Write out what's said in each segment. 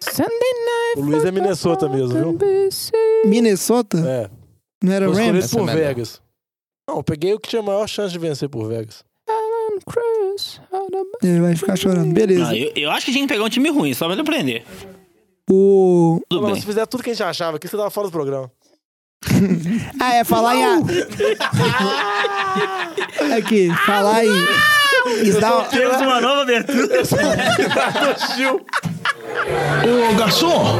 Sunday night. O Luiz é Minnesota mesmo, viu? Minnesota? É. Não era Foi Rams? Por. Vegas. Não, eu peguei o que tinha maior chance de vencer por Vegas. Ele vai ficar chorando. Beleza. Ah, eu, eu acho que tinha que pegar um time ruim, só pra ele aprender. O... Tudo Não, bem. se fizer tudo que a gente achava aqui, você tava fora do programa. Ah, é, falar em... a- Aqui, falar em... Isso dá... Temos uma nova abertura. Gil. Ô garçom,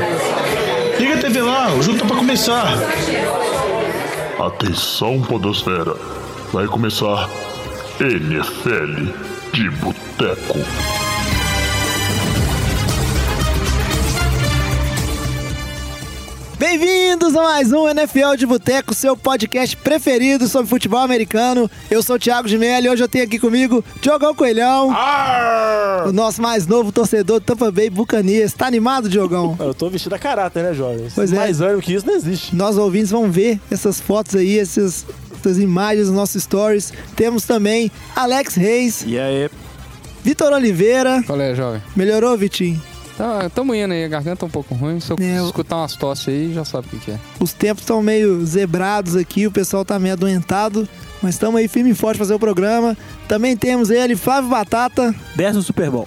liga a TV lá, o jogo tá pra começar. Atenção, Podosfera. Vai começar NFL de Boteco. Bem-vindos a mais um NFL de Boteco, seu podcast preferido sobre futebol americano. Eu sou o Thiago de Mello e hoje eu tenho aqui comigo Diogão Coelhão, o nosso mais novo torcedor do Tampa Bay Buccaneers. Tá animado, Diogão? Eu tô vestido a caráter, né, jovem? Pois é. Mais ânimo que isso não existe. Nós ouvintes vão ver essas fotos aí, essas, essas imagens nos nossos stories. Temos também Alex Reis, E aí? Vitor Oliveira. Qual é, jovem? Melhorou, Vitinho? Tá, tamo indo aí, a garganta um pouco ruim. Se eu É, escutar umas tosses aí, já sabe o que, que é. Os tempos estão meio zebrados aqui, o pessoal tá meio adoentado. Mas estamos aí firme e forte fazer o programa. Também temos ele, Flávio Batata. Décimo Super Bowl.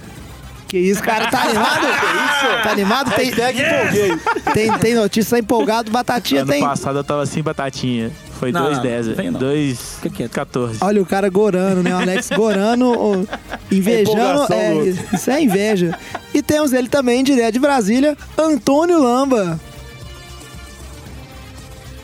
Que isso, cara, tá animado? Tá animado? Tem, empolguei. tem, tem notícia, tá empolgado. Batatinha ano tem. passado eu tava sem batatinha. Foi Não, 2,10. não, vem não. 2,14. Olha o cara gorano, né? O Alex gorano, ó, invejando. É, outro. isso é inveja. E temos ele também, direto de Brasília, Antônio Lamba.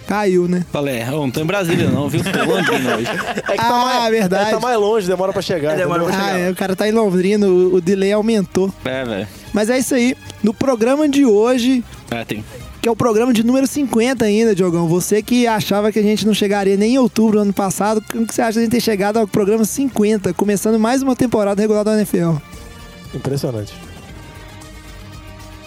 Caiu, né? Falei, eu não tô em Brasília não, viu? Tô em Londrina hoje. É que tá Ah, mais, verdade. é, tá mais longe, demora pra chegar. demora entendeu? pra Ah, é, o cara tá em Londrina, o, o delay aumentou. É, velho. Mas é isso aí. No programa de hoje, É, tem. Que é o programa de número 50 ainda, Diogão. Você que achava que a gente não chegaria nem em outubro do ano passado, como que você acha de a gente ter chegado ao programa 50, começando mais uma temporada regular da NFL? Impressionante.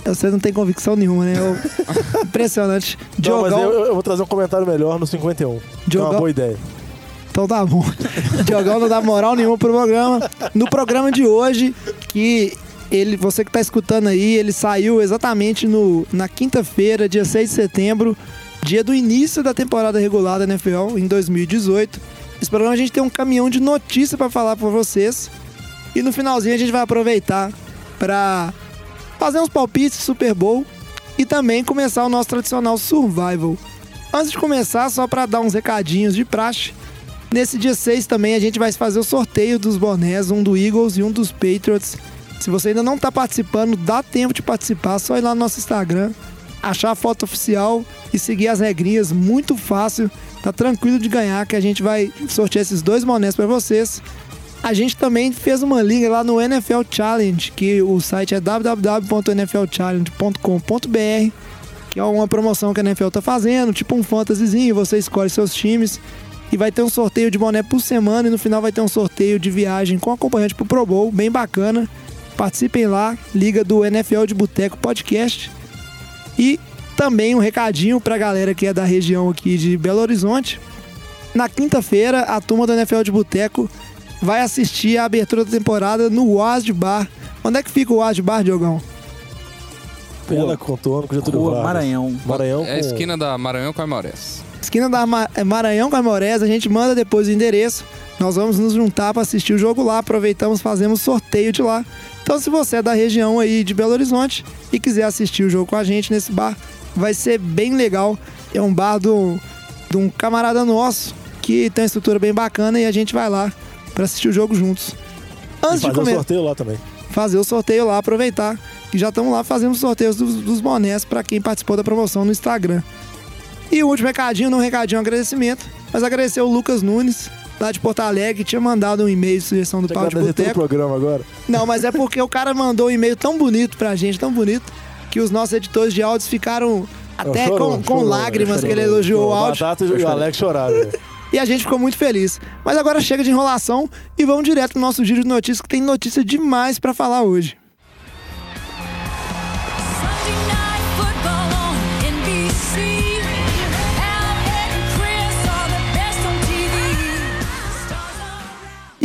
Você não tem convicção nenhuma, né? Eu- Impressionante. Não, mas Diogão, eu, eu vou trazer um comentário melhor no 51. Que é Diogão- uma boa ideia. então tá bom. Diogão não dá moral nenhuma pro programa. No programa de hoje, que ele, você que tá escutando aí, ele saiu exatamente no, na quinta-feira, dia 6 de setembro, dia do início da temporada regular da NFL em 2018. Esse programa a gente tem um caminhão de notícia pra falar pra vocês. E no finalzinho a gente vai aproveitar pra fazer uns palpites Super Bowl e também começar o nosso tradicional Survival. Antes de começar, só pra dar uns recadinhos de praxe, Nesse dia 6 também a gente vai fazer o sorteio dos bonés, um do Eagles e um dos Patriots. Se você ainda não tá participando, dá tempo de participar, só ir lá no nosso Instagram, achar a foto oficial e seguir as regrinhas, muito fácil. Tá tranquilo de ganhar que a gente vai sortear esses dois bonés para vocês. A gente também fez uma liga lá no NFL Challenge, que o site é www.nflchallenge.com.br, que é uma promoção que a NFL tá fazendo, tipo um fantasyzinho, você escolhe seus times e vai ter um sorteio de boné por semana e no final vai ter um sorteio de viagem com acompanhante pro Pro Bowl, bem bacana. Participem lá, liga do NFL de Boteco Podcast. E também um recadinho pra galera que é da região aqui de Belo Horizonte. Na quinta-feira, a turma do NFL de Boteco vai assistir a abertura da temporada no Wasd Bar. Onde é que fica o Wasd Bar, Diogão? Pela contorno com Getúlio Rua Vargas. Maranhão. Maranhão É a com... esquina da Maranhão com Aimorés. Esquina da Ma- é Maranhão com Amorés, a gente manda depois o endereço. Nós vamos nos juntar para assistir o jogo lá, aproveitamos, fazemos sorteio de lá. Então, se você é da região aí de Belo Horizonte e quiser assistir o jogo com a gente nesse bar, vai ser bem legal. É um bar do, de um camarada nosso que tem uma estrutura bem bacana e a gente vai lá para assistir o jogo juntos. E Antes de fazer o comer, sorteio lá também. fazer o sorteio lá, aproveitar que já estamos lá fazendo os sorteios dos, dos bonés para quem participou da promoção no Instagram. E o último recadinho, não um recadinho, um agradecimento, mas agradecer o Lucas Nunes, lá de Porto Alegre, tinha mandado um e-mail de sugestão do Pau de Boteco. programa agora. Não, mas é porque o cara mandou um e-mail tão bonito pra gente, tão bonito, que os nossos editores de áudios ficaram até Chorou, com, com chorou, lágrimas chorou, que ele elogiou o áudio. Batata e o Alex choraram. né? E a gente ficou muito feliz. Mas agora chega de enrolação e vamos direto pro nosso giro de notícias, que tem notícia demais pra falar hoje.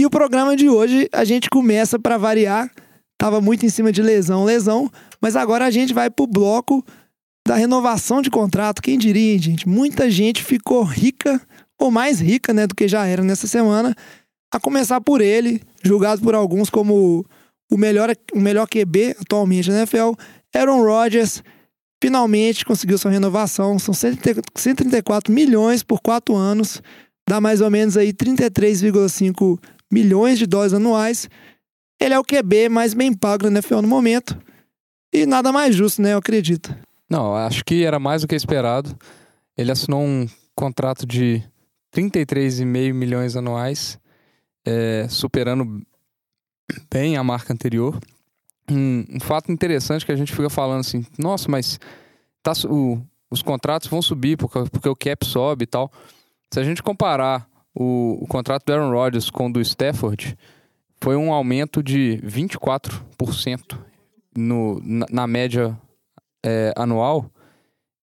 E o programa de hoje a gente começa pra variar. tava muito em cima de lesão, lesão. Mas agora a gente vai pro bloco da renovação de contrato. Quem diria, gente? Muita gente ficou rica, ou mais rica, né, do que já era nessa semana. A começar por ele, julgado por alguns como o melhor, o melhor QB atualmente na NFL, Aaron Rodgers. Finalmente conseguiu sua renovação. São 130 134 milhões por quatro anos. Dá mais ou menos aí 33,5 milhões de dólares anuais. Ele é o QB mais bem pago na NFL no momento. E nada mais justo, né? Eu acredito. Não, acho que era mais do que esperado. Ele assinou um contrato de 33,5 milhões anuais, é, superando bem a marca anterior. Um, um fato interessante que a gente fica falando assim, nossa, mas tá, o- os contratos vão subir porque, porque o cap sobe e tal. Se a gente comparar o, o contrato do Aaron Rodgers com o do Stafford, foi um aumento de 24% no, na, na média é, anual.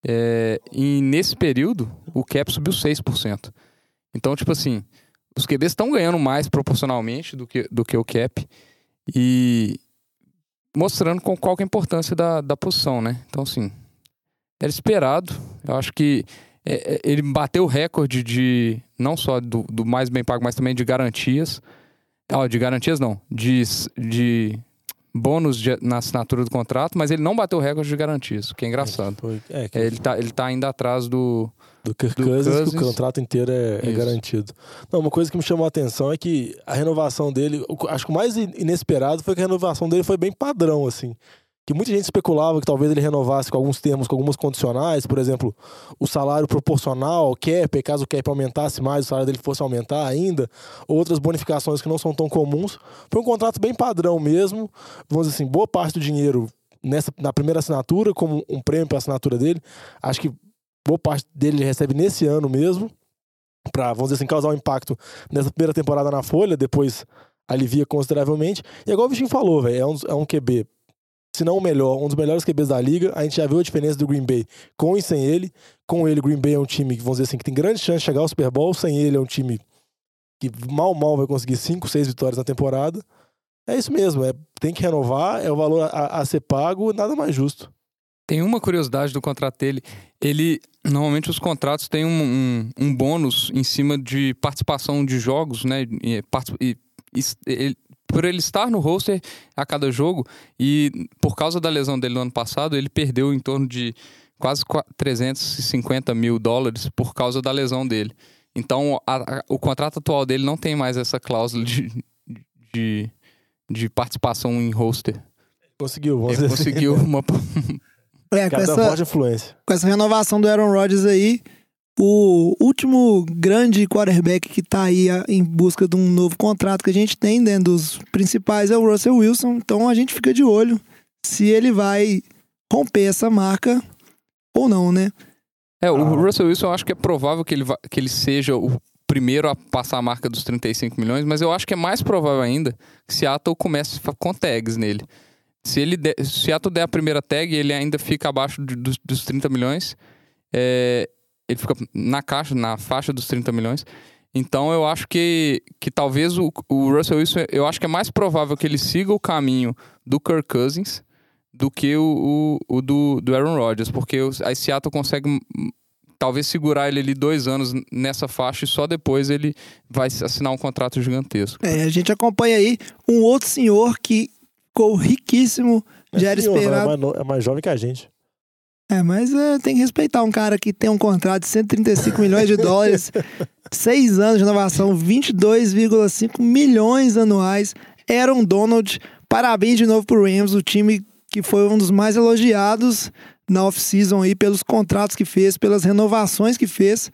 É, e nesse período, o cap subiu 6%. Então, tipo assim, os QBs estão ganhando mais proporcionalmente do que, do que o cap. E mostrando com qual é a importância da, da posição, né? Então, assim, era esperado. Eu acho que é, é, ele bateu o recorde de, não só do, do mais bem pago, mas também de garantias. Ó, de garantias não, de, de bônus de- na assinatura do contrato, mas ele não bateu o recorde de garantias, o que é engraçado. Foi, é, que- É, ele, tá, ele tá ainda atrás do. do Kirk do Cousins, que o Cousins. contrato inteiro é, é garantido. Não, uma coisa que me chamou a atenção é que a renovação dele, acho que o mais in- inesperado foi que a renovação dele foi bem padrão, assim. Que muita gente especulava que talvez ele renovasse com alguns termos, com algumas condicionais, por exemplo, o salário proporcional ao cap, caso o cap aumentasse mais, o salário dele fosse aumentar ainda, outras bonificações que não são tão comuns. Foi um contrato bem padrão mesmo. Vamos dizer assim, boa parte do dinheiro nessa, na primeira assinatura, como um prêmio para a assinatura dele. Acho que boa parte dele ele recebe nesse ano mesmo, para, vamos dizer assim, causar um impacto nessa primeira temporada na Folha, depois alivia consideravelmente. E igual o Vichinho falou, velho, é um, é um QB, se não o melhor, um dos melhores QBs da liga. A gente já viu a diferença do Green Bay com e sem ele. Com ele, o Green Bay é um time que, vamos dizer assim, que tem grande chance de chegar ao Super Bowl. Sem ele, é um time que mal, mal vai conseguir 5, 6 vitórias na temporada. É isso mesmo, é, tem que renovar, é o valor a, a ser pago, nada mais justo. Tem uma curiosidade do contrato dele. Ele. Normalmente os contratos têm um, um, um bônus em cima de participação de jogos, né? E, e- is- ele- por ele estar no roster a cada jogo, e por causa da lesão dele no ano passado, ele perdeu em torno de quase qua- 350 mil dólares por causa da lesão dele. Então, a- a- o contrato atual dele não tem mais essa cláusula de, de, de participação em roster. Conseguiu, vamos Ele dizer assim. conseguiu uma. É, com essa, com essa renovação do Aaron Rodgers aí, o último grande quarterback que tá aí a- em busca de um novo contrato que a gente tem dentro dos principais é o Russell Wilson. Então a gente fica de olho se ele vai romper essa marca ou não, né? É, o Ah. Russell Wilson eu acho que é provável que ele, va- que ele seja o primeiro a passar a marca dos 35 milhões, mas eu acho que é mais provável ainda que Seattle comece com tags nele. Se ele se Seattle der a primeira tag ele ainda fica abaixo de- dos, dos 30 milhões, é, ele fica na caixa, na faixa dos 30 milhões. Então eu acho que, que talvez o, o Russell Wilson, eu acho que é mais provável que ele siga o caminho do Kirk Cousins do que o, o, o do, do Aaron Rodgers, porque o- a Seattle consegue talvez segurar ele ali dois anos nessa faixa e só depois ele vai assinar um contrato gigantesco. É, a gente acompanha aí um outro senhor que ficou riquíssimo, já era Senhor, esperado. É mais, é mais jovem que a gente. É, mas é, tem que respeitar um cara que tem um contrato de 135 milhões de dólares, seis anos de renovação, 22,5 milhões anuais. Aaron Donald, parabéns de novo pro Rams, o time que foi um dos mais elogiados na off-season aí pelos contratos que fez, pelas renovações que fez.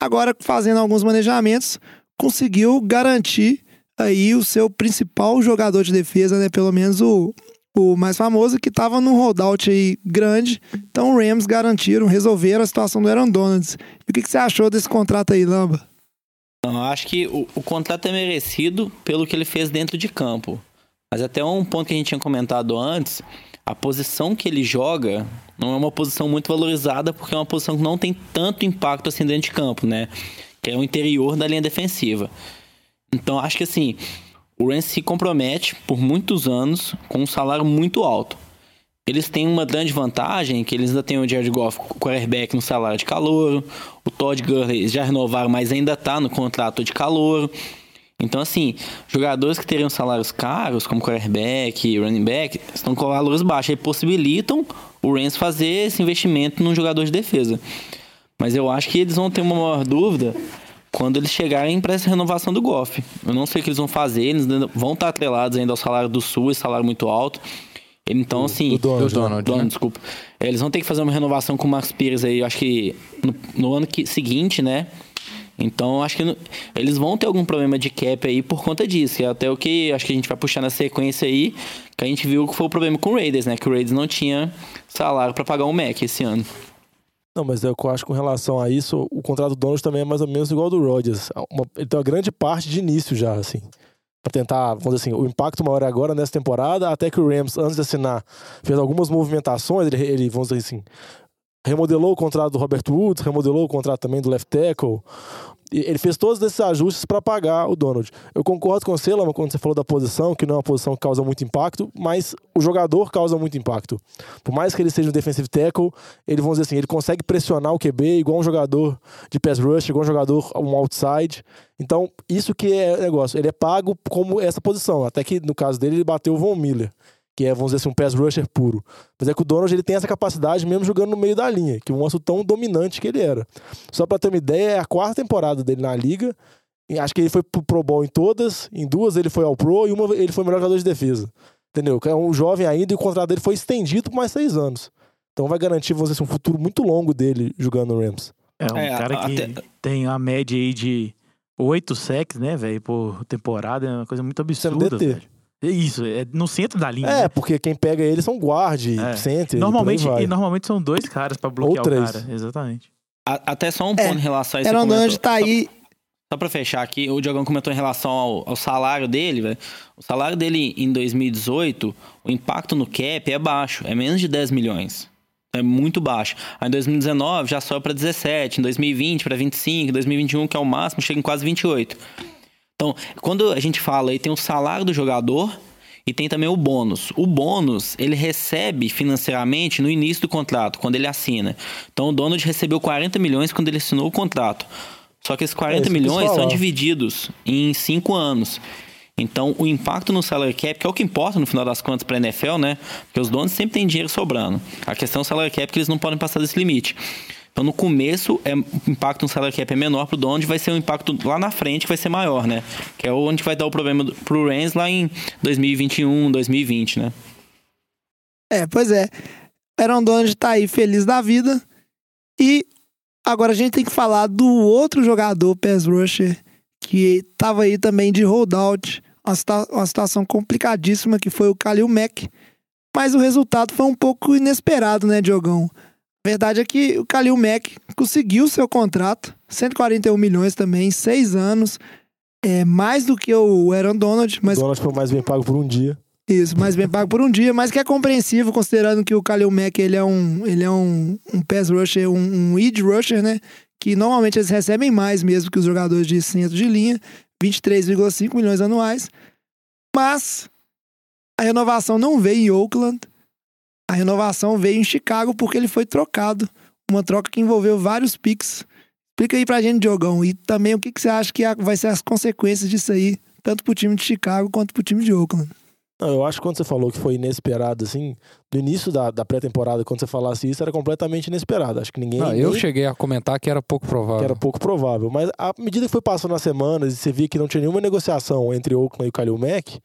Agora, fazendo alguns manejamentos, conseguiu garantir aí o seu principal jogador de defesa, né? Pelo menos o, o mais famoso, que estava num holdout aí grande. Então, o Rams garantiram, resolveram a situação do Aaron Donalds. E o que, que você achou desse contrato aí, Lamba? Não, eu acho que o, o contrato é merecido pelo que ele fez dentro de campo. Mas até um ponto que a gente tinha comentado antes, a posição que ele joga não é uma posição muito valorizada porque é uma posição que não tem tanto impacto assim dentro de campo, né? Que é o interior da linha defensiva. Então acho que assim, o Rams se compromete por muitos anos com um salário muito alto. Eles têm uma grande vantagem, que eles ainda têm o Jared Goff, o quarterback no salário de calor, o Todd Gurley já renovaram, mas ainda tá no contrato de calor. Então, assim, jogadores que teriam salários caros, como quarterback running back, estão com valores baixos. E possibilitam o Rams fazer esse investimento num jogador de defesa. Mas eu acho que eles vão ter uma maior dúvida quando eles chegarem para essa renovação do Goff. Eu não sei o que eles vão fazer, eles vão estar atrelados ainda ao salário do Sul, esse salário muito alto. Então, assim. do Donald, Do Donald, Donald, né? desculpa. Eles vão ter que fazer uma renovação com o Max Pires aí, eu acho que no, no ano que- seguinte, né? Então, acho que no- eles vão ter algum problema de cap aí por conta disso. E é até o que acho que a gente vai puxar na sequência aí, que a gente viu que foi o problema com o Raiders, né? Que o Raiders não tinha salário para pagar o Mac esse ano. Não, mas eu acho que com relação a isso, o contrato do Donald também é mais ou menos igual ao do Rodgers. Uma- ele tem uma grande parte de início já, assim. Pra tentar, vamos dizer assim, o impacto maior é agora nessa temporada, até que o Rams, antes de assinar, fez algumas movimentações, ele, ele vamos dizer assim, remodelou o contrato do Robert Woods, remodelou o contrato também do left tackle. Ele fez todos esses ajustes para pagar o Donald. Eu concordo com você, Lama, quando você falou da posição, que não é uma posição que causa muito impacto, mas o jogador causa muito impacto. Por mais que ele seja um defensive tackle, ele, vamos dizer assim, ele consegue pressionar o QB igual um jogador de pass rush, igual um jogador um outside. Então, isso que é negócio. Ele é pago como essa posição. Até que, no caso dele, ele bateu o Von Miller, que é, vamos dizer assim, um pass rusher puro. Mas é que o Donald ele tem essa capacidade mesmo jogando no meio da linha, que mostra o tão dominante que ele era. Só pra ter uma ideia, é a quarta temporada dele na liga. E Acho que ele foi pro Pro Bowl em todas, em duas ele foi ao Pro e uma ele foi o melhor jogador de defesa. Entendeu? É um jovem ainda e o contrato dele foi estendido por mais seis anos. Então vai garantir, vamos dizer assim, um futuro muito longo dele jogando no Rams. É um É, cara a- que até- tem a média aí de oito sacks, né, velho, por temporada. É uma coisa muito Sendo absurda, velho. É isso, é no centro da linha. É, né? porque quem pega ele são guard, É. center. Normalmente, e e normalmente são dois caras pra bloquear três. o cara. Exatamente. A- até só um É, ponto em relação a comentou- Donald tá aí. Só pra fechar aqui, o Diogão comentou em relação ao, ao salário dele, velho. O salário dele em 2018, o impacto no cap é baixo, é menos de 10 milhões. É muito baixo. Aí em 2019 já sobe pra 17, em 2020 pra 25, em 2021, que é o máximo, chega em quase 28. Então, quando a gente fala aí, tem o salário do jogador e tem também o bônus. O bônus, ele recebe financeiramente no início do contrato, quando ele assina. Então, o Donald recebeu 40 milhões quando ele assinou o contrato. Só que esses 40 É milhões são divididos em 5 anos. Então, o impacto no salary cap, que é o que importa no final das contas para a NFL, né? Porque os donos sempre têm dinheiro sobrando. A questão é o salary cap, que eles não podem passar desse limite. Então, no começo, é, o impacto no salary cap é menor pro dono, vai ser um impacto lá na frente que vai ser maior, né? Que é onde vai dar o problema pro Rams lá em 2021, 2020, né? É, pois é. Aaron Donald tá aí feliz da vida. E agora a gente tem que falar do outro jogador pass rusher que tava aí também de holdout. Uma, situa- uma situação complicadíssima que foi o Khalil Mack. Mas o resultado foi um pouco inesperado, né, Diogão? A verdade é que o Khalil Mack conseguiu seu contrato, 141 milhões também, seis anos. É mais do que o Aaron Donald, mas O Donald foi mais bem pago por um dia. isso, mais bem pago por um dia, mas que é compreensível considerando que o Khalil Mack ele é um, ele é um, um pass rusher, um, um edge rusher, né? Que normalmente eles recebem mais mesmo que os jogadores de centro de linha, 23,5 milhões anuais. Mas a renovação não veio em Oakland, a renovação veio em Chicago porque ele foi trocado. Uma troca que envolveu vários picks. Explica aí pra gente, Diogão, e também o que, que você acha que vai ser as consequências disso aí, tanto pro time de Chicago quanto pro time de Oakland. Eu acho que quando você falou que foi inesperado, assim, no início da, da pré-temporada, quando você falasse isso, era completamente inesperado. Acho que ninguém. Não, eu nem- cheguei a comentar que era pouco provável. que era pouco provável. Mas à medida que foi passando as semanas e você via que não tinha nenhuma negociação entre Oakland e o Khalil Mack,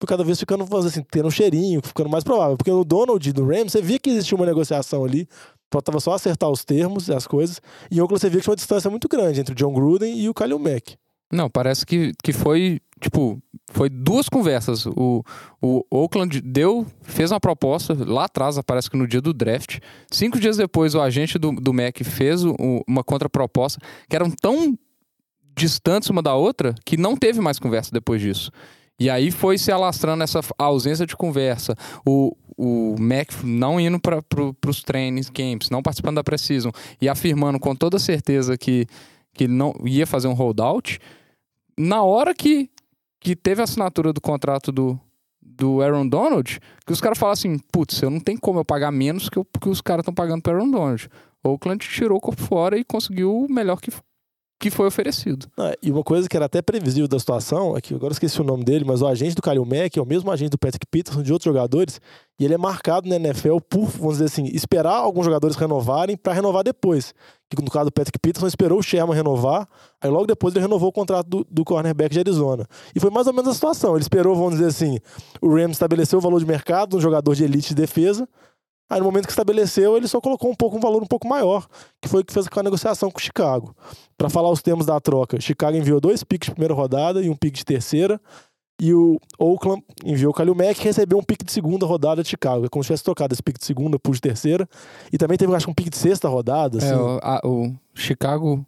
foi cada vez ficando, assim, tendo um cheirinho, ficando mais provável. Porque no Donald no Rams, você via que existia uma negociação ali, faltava só acertar os termos e as coisas. E em Oakland você via que tinha uma distância muito grande entre o John Gruden e o Khalil Mack. Não, parece que, que foi, tipo, foi duas conversas. O, o Oakland deu, fez uma proposta lá atrás, parece que no dia do draft. Cinco dias depois, o agente do, do Mac fez o- uma contraproposta que eram tão distantes uma da outra que não teve mais conversa depois disso. E aí foi se alastrando essa ausência de conversa. O, o Mac não indo para pro, os training camps, não participando da Precision e afirmando com toda certeza que, que não ia fazer um holdout. Na hora que que teve a assinatura do contrato do, do Aaron Donald, que os caras falam assim, putz, eu não tenho como eu pagar menos que, o que os caras estão pagando pro Aaron Donald. O Oakland tirou o corpo fora e conseguiu o melhor que, que foi oferecido. Ah, E uma coisa que era até previsível da situação, é que agora esqueci o nome dele, mas o agente do Kalil Mack é o mesmo agente do Patrick Peterson, de outros jogadores, e ele é marcado na NFL por, vamos dizer assim, esperar alguns jogadores renovarem para renovar depois. Que no caso do Patrick Peterson esperou o Sherman renovar, aí logo depois ele renovou o contrato do, do cornerback de Arizona. E foi mais ou menos a situação. Ele esperou, vamos dizer assim, o Rams estabeleceu o valor de mercado, um jogador de elite de defesa, Aí no momento que estabeleceu, ele só colocou um pouco um valor um pouco maior, que foi o que fez com a negociação com o Chicago. Para falar os termos da troca, Chicago enviou dois picks de primeira rodada e um pick de terceira, e o Oakland enviou o Kalil Mack e recebeu um pick de segunda rodada de Chicago. É como se tivesse trocado esse pick de segunda por de terceira. E também teve, acho um pick de sexta rodada. É, Assim. o, a- o Chicago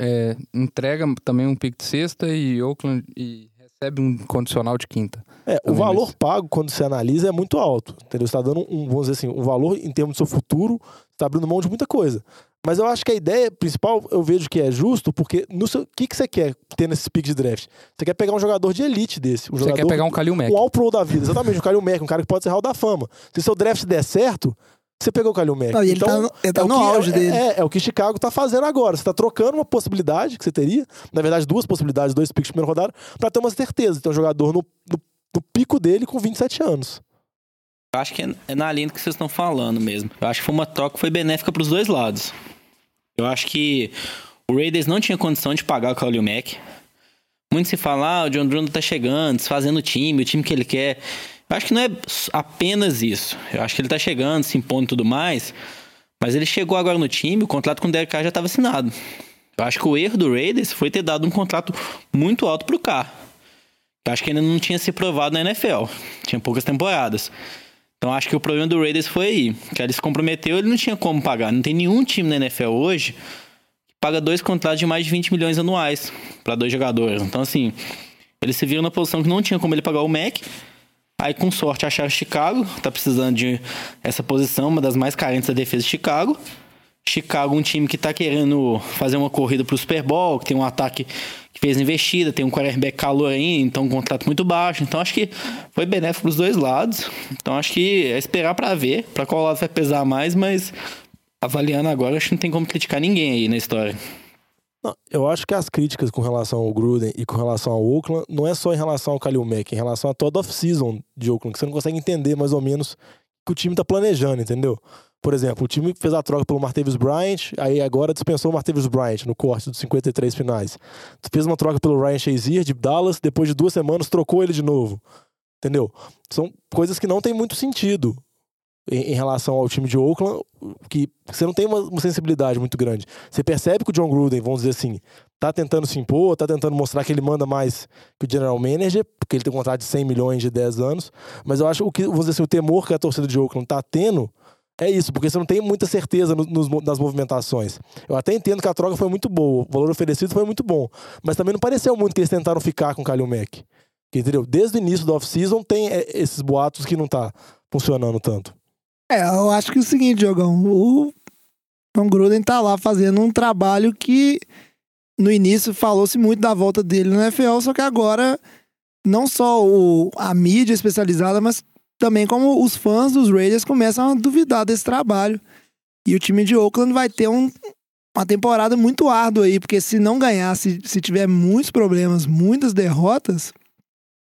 é, entrega também um pick de sexta e Oakland e recebe um condicional de quinta. É, o valor mas- pago, quando se analisa, é muito alto. Entendeu? Você está dando um, vamos dizer assim, um valor em termos do seu futuro, está abrindo mão de muita coisa. Mas eu acho que a ideia principal, eu vejo que é justo, porque no seu, que, que você quer ter nesses picks de draft? Você quer pegar um jogador de elite desse. Um Você jogador, quer pegar um Kalil Mack. um All-Pro da vida. Exatamente, um Kalil Mack, um cara que pode ser Hall da Fama. Se seu draft der certo, você pegou o Kalil Mack. Não, e ele tá no- ele tá é o no que- auge é, dele. É, é o que Chicago tá fazendo agora. Você tá trocando uma possibilidade que você teria, na verdade, duas possibilidades, dois picks de primeira rodada, pra ter uma certeza. Ter um jogador no, no, no pico dele com 27 anos. Eu acho que é- na linha do que vocês estão falando mesmo. Eu acho que foi uma troca que foi benéfica pros dois lados. Eu acho que o Raiders não tinha condição de pagar o Khalil Mack. Muito se fala, ah, o John Bruno tá chegando, desfazendo o time, o time que ele quer. Eu acho que não é apenas isso. Eu acho que ele tá chegando, se impondo e tudo mais. Mas ele chegou agora no time, o contrato com o Derek Carr já estava assinado. Eu acho que o erro do Raiders foi ter dado um contrato muito alto pro Carr. Acho que ainda não tinha se provado na NFL. Tinha poucas temporadas. Então acho que o problema do Raiders foi aí. Que ele se comprometeu, ele não tinha como pagar. Não tem nenhum time na NFL hoje que paga dois contratos de mais de 20 milhões anuais para dois jogadores. Então, assim, ele se viu na posição que não tinha como ele pagar o Mac. Aí, com sorte, acharam Chicago. Tá precisando de essa posição, uma das mais carentes da defesa de Chicago. Chicago, um time que tá querendo fazer uma corrida pro Super Bowl, que tem um ataque que fez investida, tem um quarterback calor ainda, então um contrato muito baixo. Então acho que foi benéfico pros dois lados. Então acho que é esperar pra ver, pra qual lado vai pesar mais, mas avaliando agora, acho que não tem como criticar ninguém aí na história. Não, eu acho que as críticas com relação ao Gruden e com relação ao Oakland não é só em relação ao Kalil Mack, é em relação a toda off-season de Oakland, que você não consegue entender mais ou menos o que o time tá planejando, entendeu? Por exemplo, o time fez a troca pelo Martavis Bryant, aí agora dispensou o Martavis Bryant no corte dos 53 finais. Fez uma troca pelo Ryan Shazier de Dallas, depois de duas semanas trocou ele de novo. Entendeu? São coisas que não tem muito sentido em, relação ao time de Oakland, que você não tem uma, sensibilidade muito grande. Você percebe que o John Gruden, vamos dizer assim, tá tentando se impor, tá tentando mostrar que ele manda mais que o general manager, porque ele tem um contrato de 100 milhões de 10 anos, mas eu acho que, vamos dizer assim, o temor que a torcida de Oakland tá tendo é isso, porque você não tem muita certeza no- nos nas movimentações. Eu até entendo que a troca foi muito boa, o valor oferecido foi muito bom, mas também não pareceu muito que eles tentaram ficar com o Kalil Mack. Entendeu? Desde o início do off-season tem é, esses boatos que não tá funcionando tanto. É, eu acho que é o seguinte, Diogão. O John Gruden tá lá fazendo um trabalho que no início falou-se muito da volta dele no NFL, só que agora não só o, a mídia especializada, mas também como os fãs dos Raiders começam a duvidar desse trabalho. E o time de Oakland vai ter um- uma temporada muito árdua aí, porque se não ganhar, se, se tiver muitos problemas, muitas derrotas,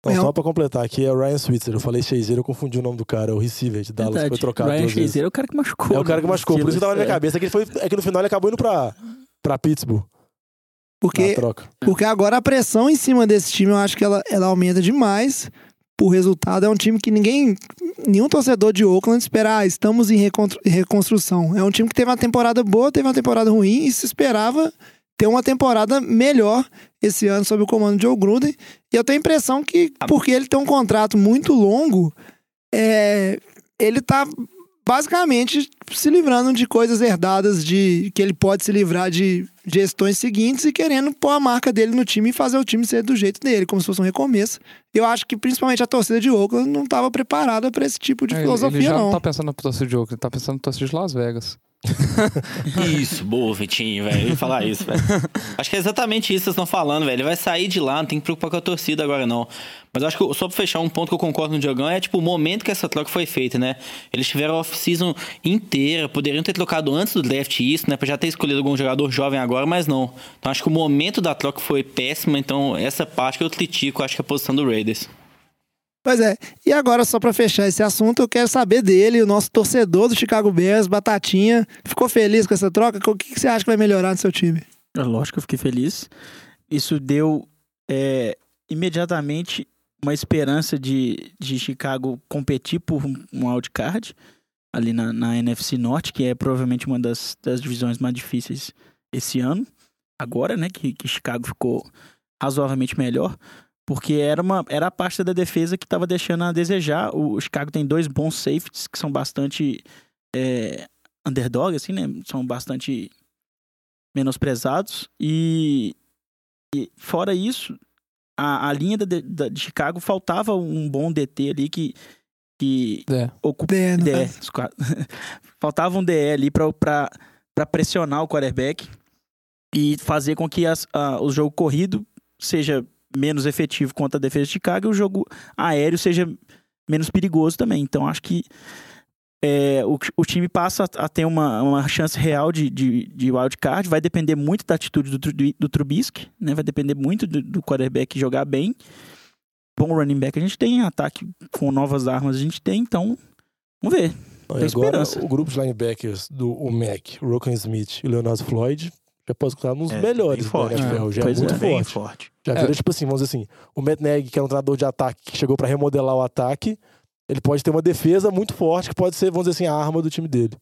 Então, É, só pra completar aqui, é o Ryan Switzer. Eu falei Shazier, eu confundi o nome do cara, é o receiver de Dallas, que foi Verdade. trocado Ryan. Shazier é o cara que machucou. É o cara que né? machucou, por isso que tava na minha É. cabeça. É que, ele foi, é que no final ele acabou indo pra, pra Pittsburgh, porque. Porque agora a pressão em cima desse time, eu acho que ela, ela aumenta demais. Por resultado, é um time que ninguém. Nenhum torcedor de Oakland espera, ah, estamos em reconstrução. É um time que teve uma temporada boa, teve uma temporada ruim e se esperava ter uma temporada melhor esse ano sob o comando de Joe Gruden. E eu tenho a impressão que, porque ele tem um contrato muito longo, é, ele tá basicamente se livrando de coisas herdadas de que ele pode se livrar de gestões seguintes e querendo pôr a marca dele no time e fazer o time ser do jeito dele, como se fosse um recomeço. Eu acho que principalmente a torcida de Oakland não estava preparada para esse tipo de Ele- filosofia, ele já não. não tá pensando na torcida de Oakland, ele tá pensando na torcida de Las Vegas. Isso, boa, Vitinho, velho. Ia falar isso, velho. Acho que é exatamente isso que vocês estão falando, velho. Ele vai sair de lá, não tem que preocupar com a torcida agora, não. Mas acho que, só pra fechar um ponto que eu concordo com o Diogão, é tipo o momento que essa troca foi feita, né? Eles tiveram a off-season inteira, poderiam ter trocado antes do draft isso, né? Pra já ter escolhido algum jogador jovem agora, mas não. Então acho que o momento da troca foi péssimo, então essa parte que eu critico, acho que é a posição do Raiders. Pois é. E agora, só pra fechar esse assunto, eu quero saber dele, o nosso torcedor do Chicago Bears, Batatinha. Ficou feliz com essa troca? O que você acha que vai melhorar no seu time? É Lógico que eu fiquei feliz. Isso deu é, imediatamente uma esperança de, de Chicago competir por um wildcard ali na, na NFC Norte, que é provavelmente uma das, das divisões mais difíceis esse ano. Agora, né, que, que Chicago ficou razoavelmente melhor, porque era, uma, era a parte da defesa que estava deixando a desejar. O, Chicago tem dois bons safeties que são bastante é, underdog, assim, né? São bastante menosprezados. E, e fora isso, a, a linha da, da- de Chicago faltava um bom DT ali que, que É. ocupa. DE, os quatro. faltava um DE ali pra pressionar o quarterback e fazer com que as, a- o jogo corrido seja menos efetivo contra a defesa de Chicago e o jogo aéreo seja menos perigoso também. Então acho que é, o, o time passa a, a ter uma, uma chance real de, de, de wildcard. Vai depender muito da atitude do, Tru- do Trubisky, né? Vai depender muito do, do quarterback jogar bem. Bom running back a gente tem, ataque com novas armas a gente tem, então vamos ver. Tem agora, esperança. o grupo de linebackers do o Mac, Rokan Smith e Leonardo Floyd já pode estar nos É, melhores bem forte. da NFL. Já é muito bem forte. forte. Já É. vira, tipo assim, vamos dizer assim, o Matt Nagy, que é um treinador de ataque, que chegou pra remodelar o ataque, ele pode ter uma defesa muito forte, que pode ser, vamos dizer assim, a arma do time dele.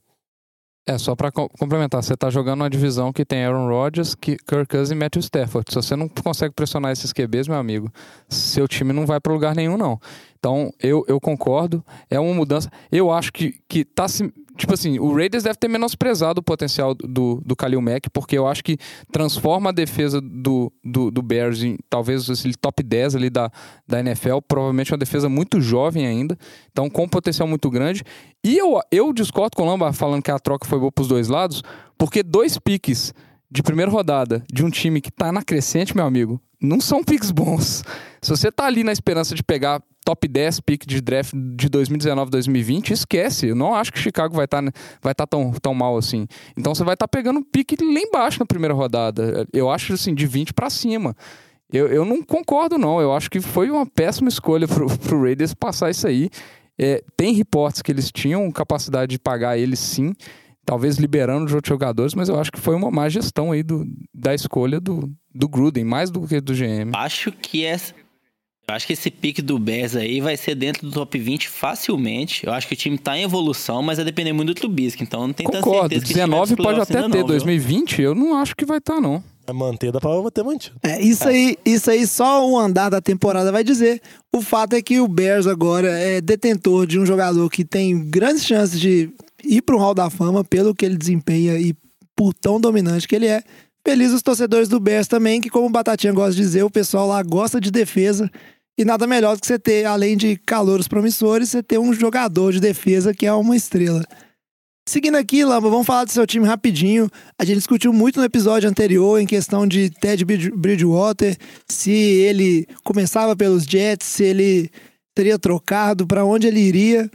É, só pra co- complementar, você tá jogando uma divisão que tem Aaron Rodgers, que- Kirk Cousins e Matthew Stafford. Se você não consegue pressionar esses QBs, meu amigo, seu time não vai pra lugar nenhum, não. Então, eu, eu concordo, é uma mudança. Eu acho que, que tá se. Tipo assim, o Raiders deve ter menosprezado o potencial do, do Khalil Mack, porque eu acho que transforma a defesa do, do, do Bears em talvez esse top 10 ali da, da NFL, provavelmente uma defesa muito jovem ainda, então com um potencial muito grande. E eu, eu discordo com o Lamba falando que a troca foi boa pros dois lados, porque dois piques de primeira rodada de um time que tá na crescente, meu amigo, não são piques bons. Se você tá ali na esperança de pegar top 10 pick de draft de 2019, 2020, esquece. Eu não acho que Chicago vai estar vai tá tão, tão mal assim. Então você vai estar pegando pique lá embaixo na primeira rodada. Eu acho assim, de 20 para cima. Eu, eu não concordo, não. Eu acho que foi uma péssima escolha pro, pro Raiders passar isso aí. É, tem reportes que eles tinham capacidade de pagar eles sim, talvez liberando os outros jogadores, mas eu acho que foi uma má gestão aí do, da escolha do, do Gruden, mais do que do GM. Acho que essa. Eu acho que esse pique do Bears aí vai ser dentro do top 20 facilmente. Eu acho que o time tá em evolução, mas vai depender muito do Trubisky. Então não tem tanta Concordo, certeza time vai 19 pode até ter, não, viu? 2020 eu não acho que vai estar não. Vai manter, dá pra ter mantido. É, isso aí, isso aí só o andar da temporada vai dizer. O fato é que o Bears agora é detentor de um jogador que tem grandes chances de ir pro Hall da Fama pelo que ele desempenha e por tão dominante que ele é. Feliz os torcedores do Bears também, que como o Batatinha gosta de dizer, o pessoal lá gosta de defesa. E nada melhor do que você ter, além de calouros promissores, você ter um jogador de defesa que é uma estrela. Seguindo aqui, Lamba, vamos falar do seu time rapidinho. A gente discutiu muito no episódio anterior em questão de Ted Bridge- Bridgewater, se ele começava pelos Jets, se ele seria trocado, para onde ele iria.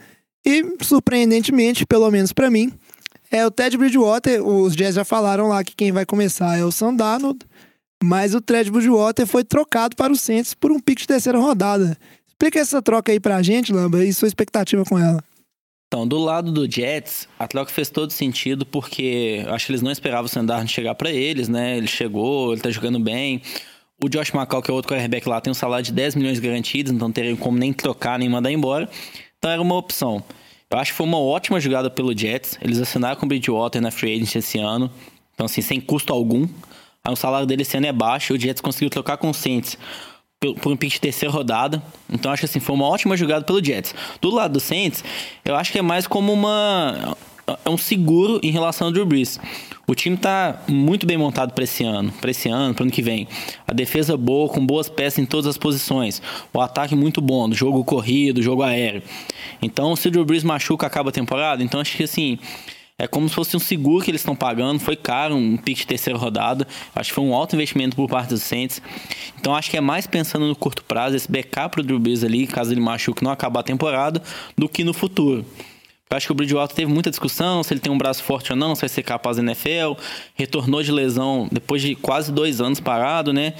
E, surpreendentemente, pelo menos para mim, é o Ted Bridgewater. Os Jets já falaram lá que quem vai começar é o Sam Darnold, mas o Ted Bridgewater foi trocado para o Saints por um pick de terceira rodada. Explica essa troca aí pra gente, Lamba, e sua expectativa com ela. Então, do lado do Jets, a troca fez todo sentido porque acho que eles não esperavam o Sandarno chegar pra eles, né? Ele chegou, ele tá jogando bem. O Josh McCall, que é outro quarterback lá, tem um salário de 10 milhões garantidos, então não teriam como nem trocar, nem mandar embora. Então era uma opção. Eu acho que foi uma ótima jogada pelo Jets. Eles assinaram com o Bridgewater na free agency esse ano. Então, assim, sem custo algum. Aí o salário dele esse ano é baixo. O Jets conseguiu trocar com o Saints por um pick de terceira rodada. Então acho que assim, foi uma ótima jogada pelo Jets. Do lado do Saints, eu acho que é mais como uma é um seguro em relação ao Drew Brees. O time tá muito bem montado para esse ano, para esse ano, para ano que vem. A defesa boa, com boas peças em todas as posições. O ataque muito bom, do jogo corrido, jogo aéreo. Então, se o Drew Brees machuca, acaba a temporada. Então, acho que assim, é como se fosse um seguro que eles estão pagando. Foi caro, um pick de terceira rodada. Acho que foi um alto investimento por parte dos Saints. Então acho que é mais pensando no curto prazo, esse backup pro Drew Brees ali, caso ele machuque não acabar a temporada, do que no futuro. Eu acho que o Bridgewater teve muita discussão se ele tem um braço forte ou não, se vai ser capaz da NFL. Retornou de lesão depois de quase dois anos parado, né?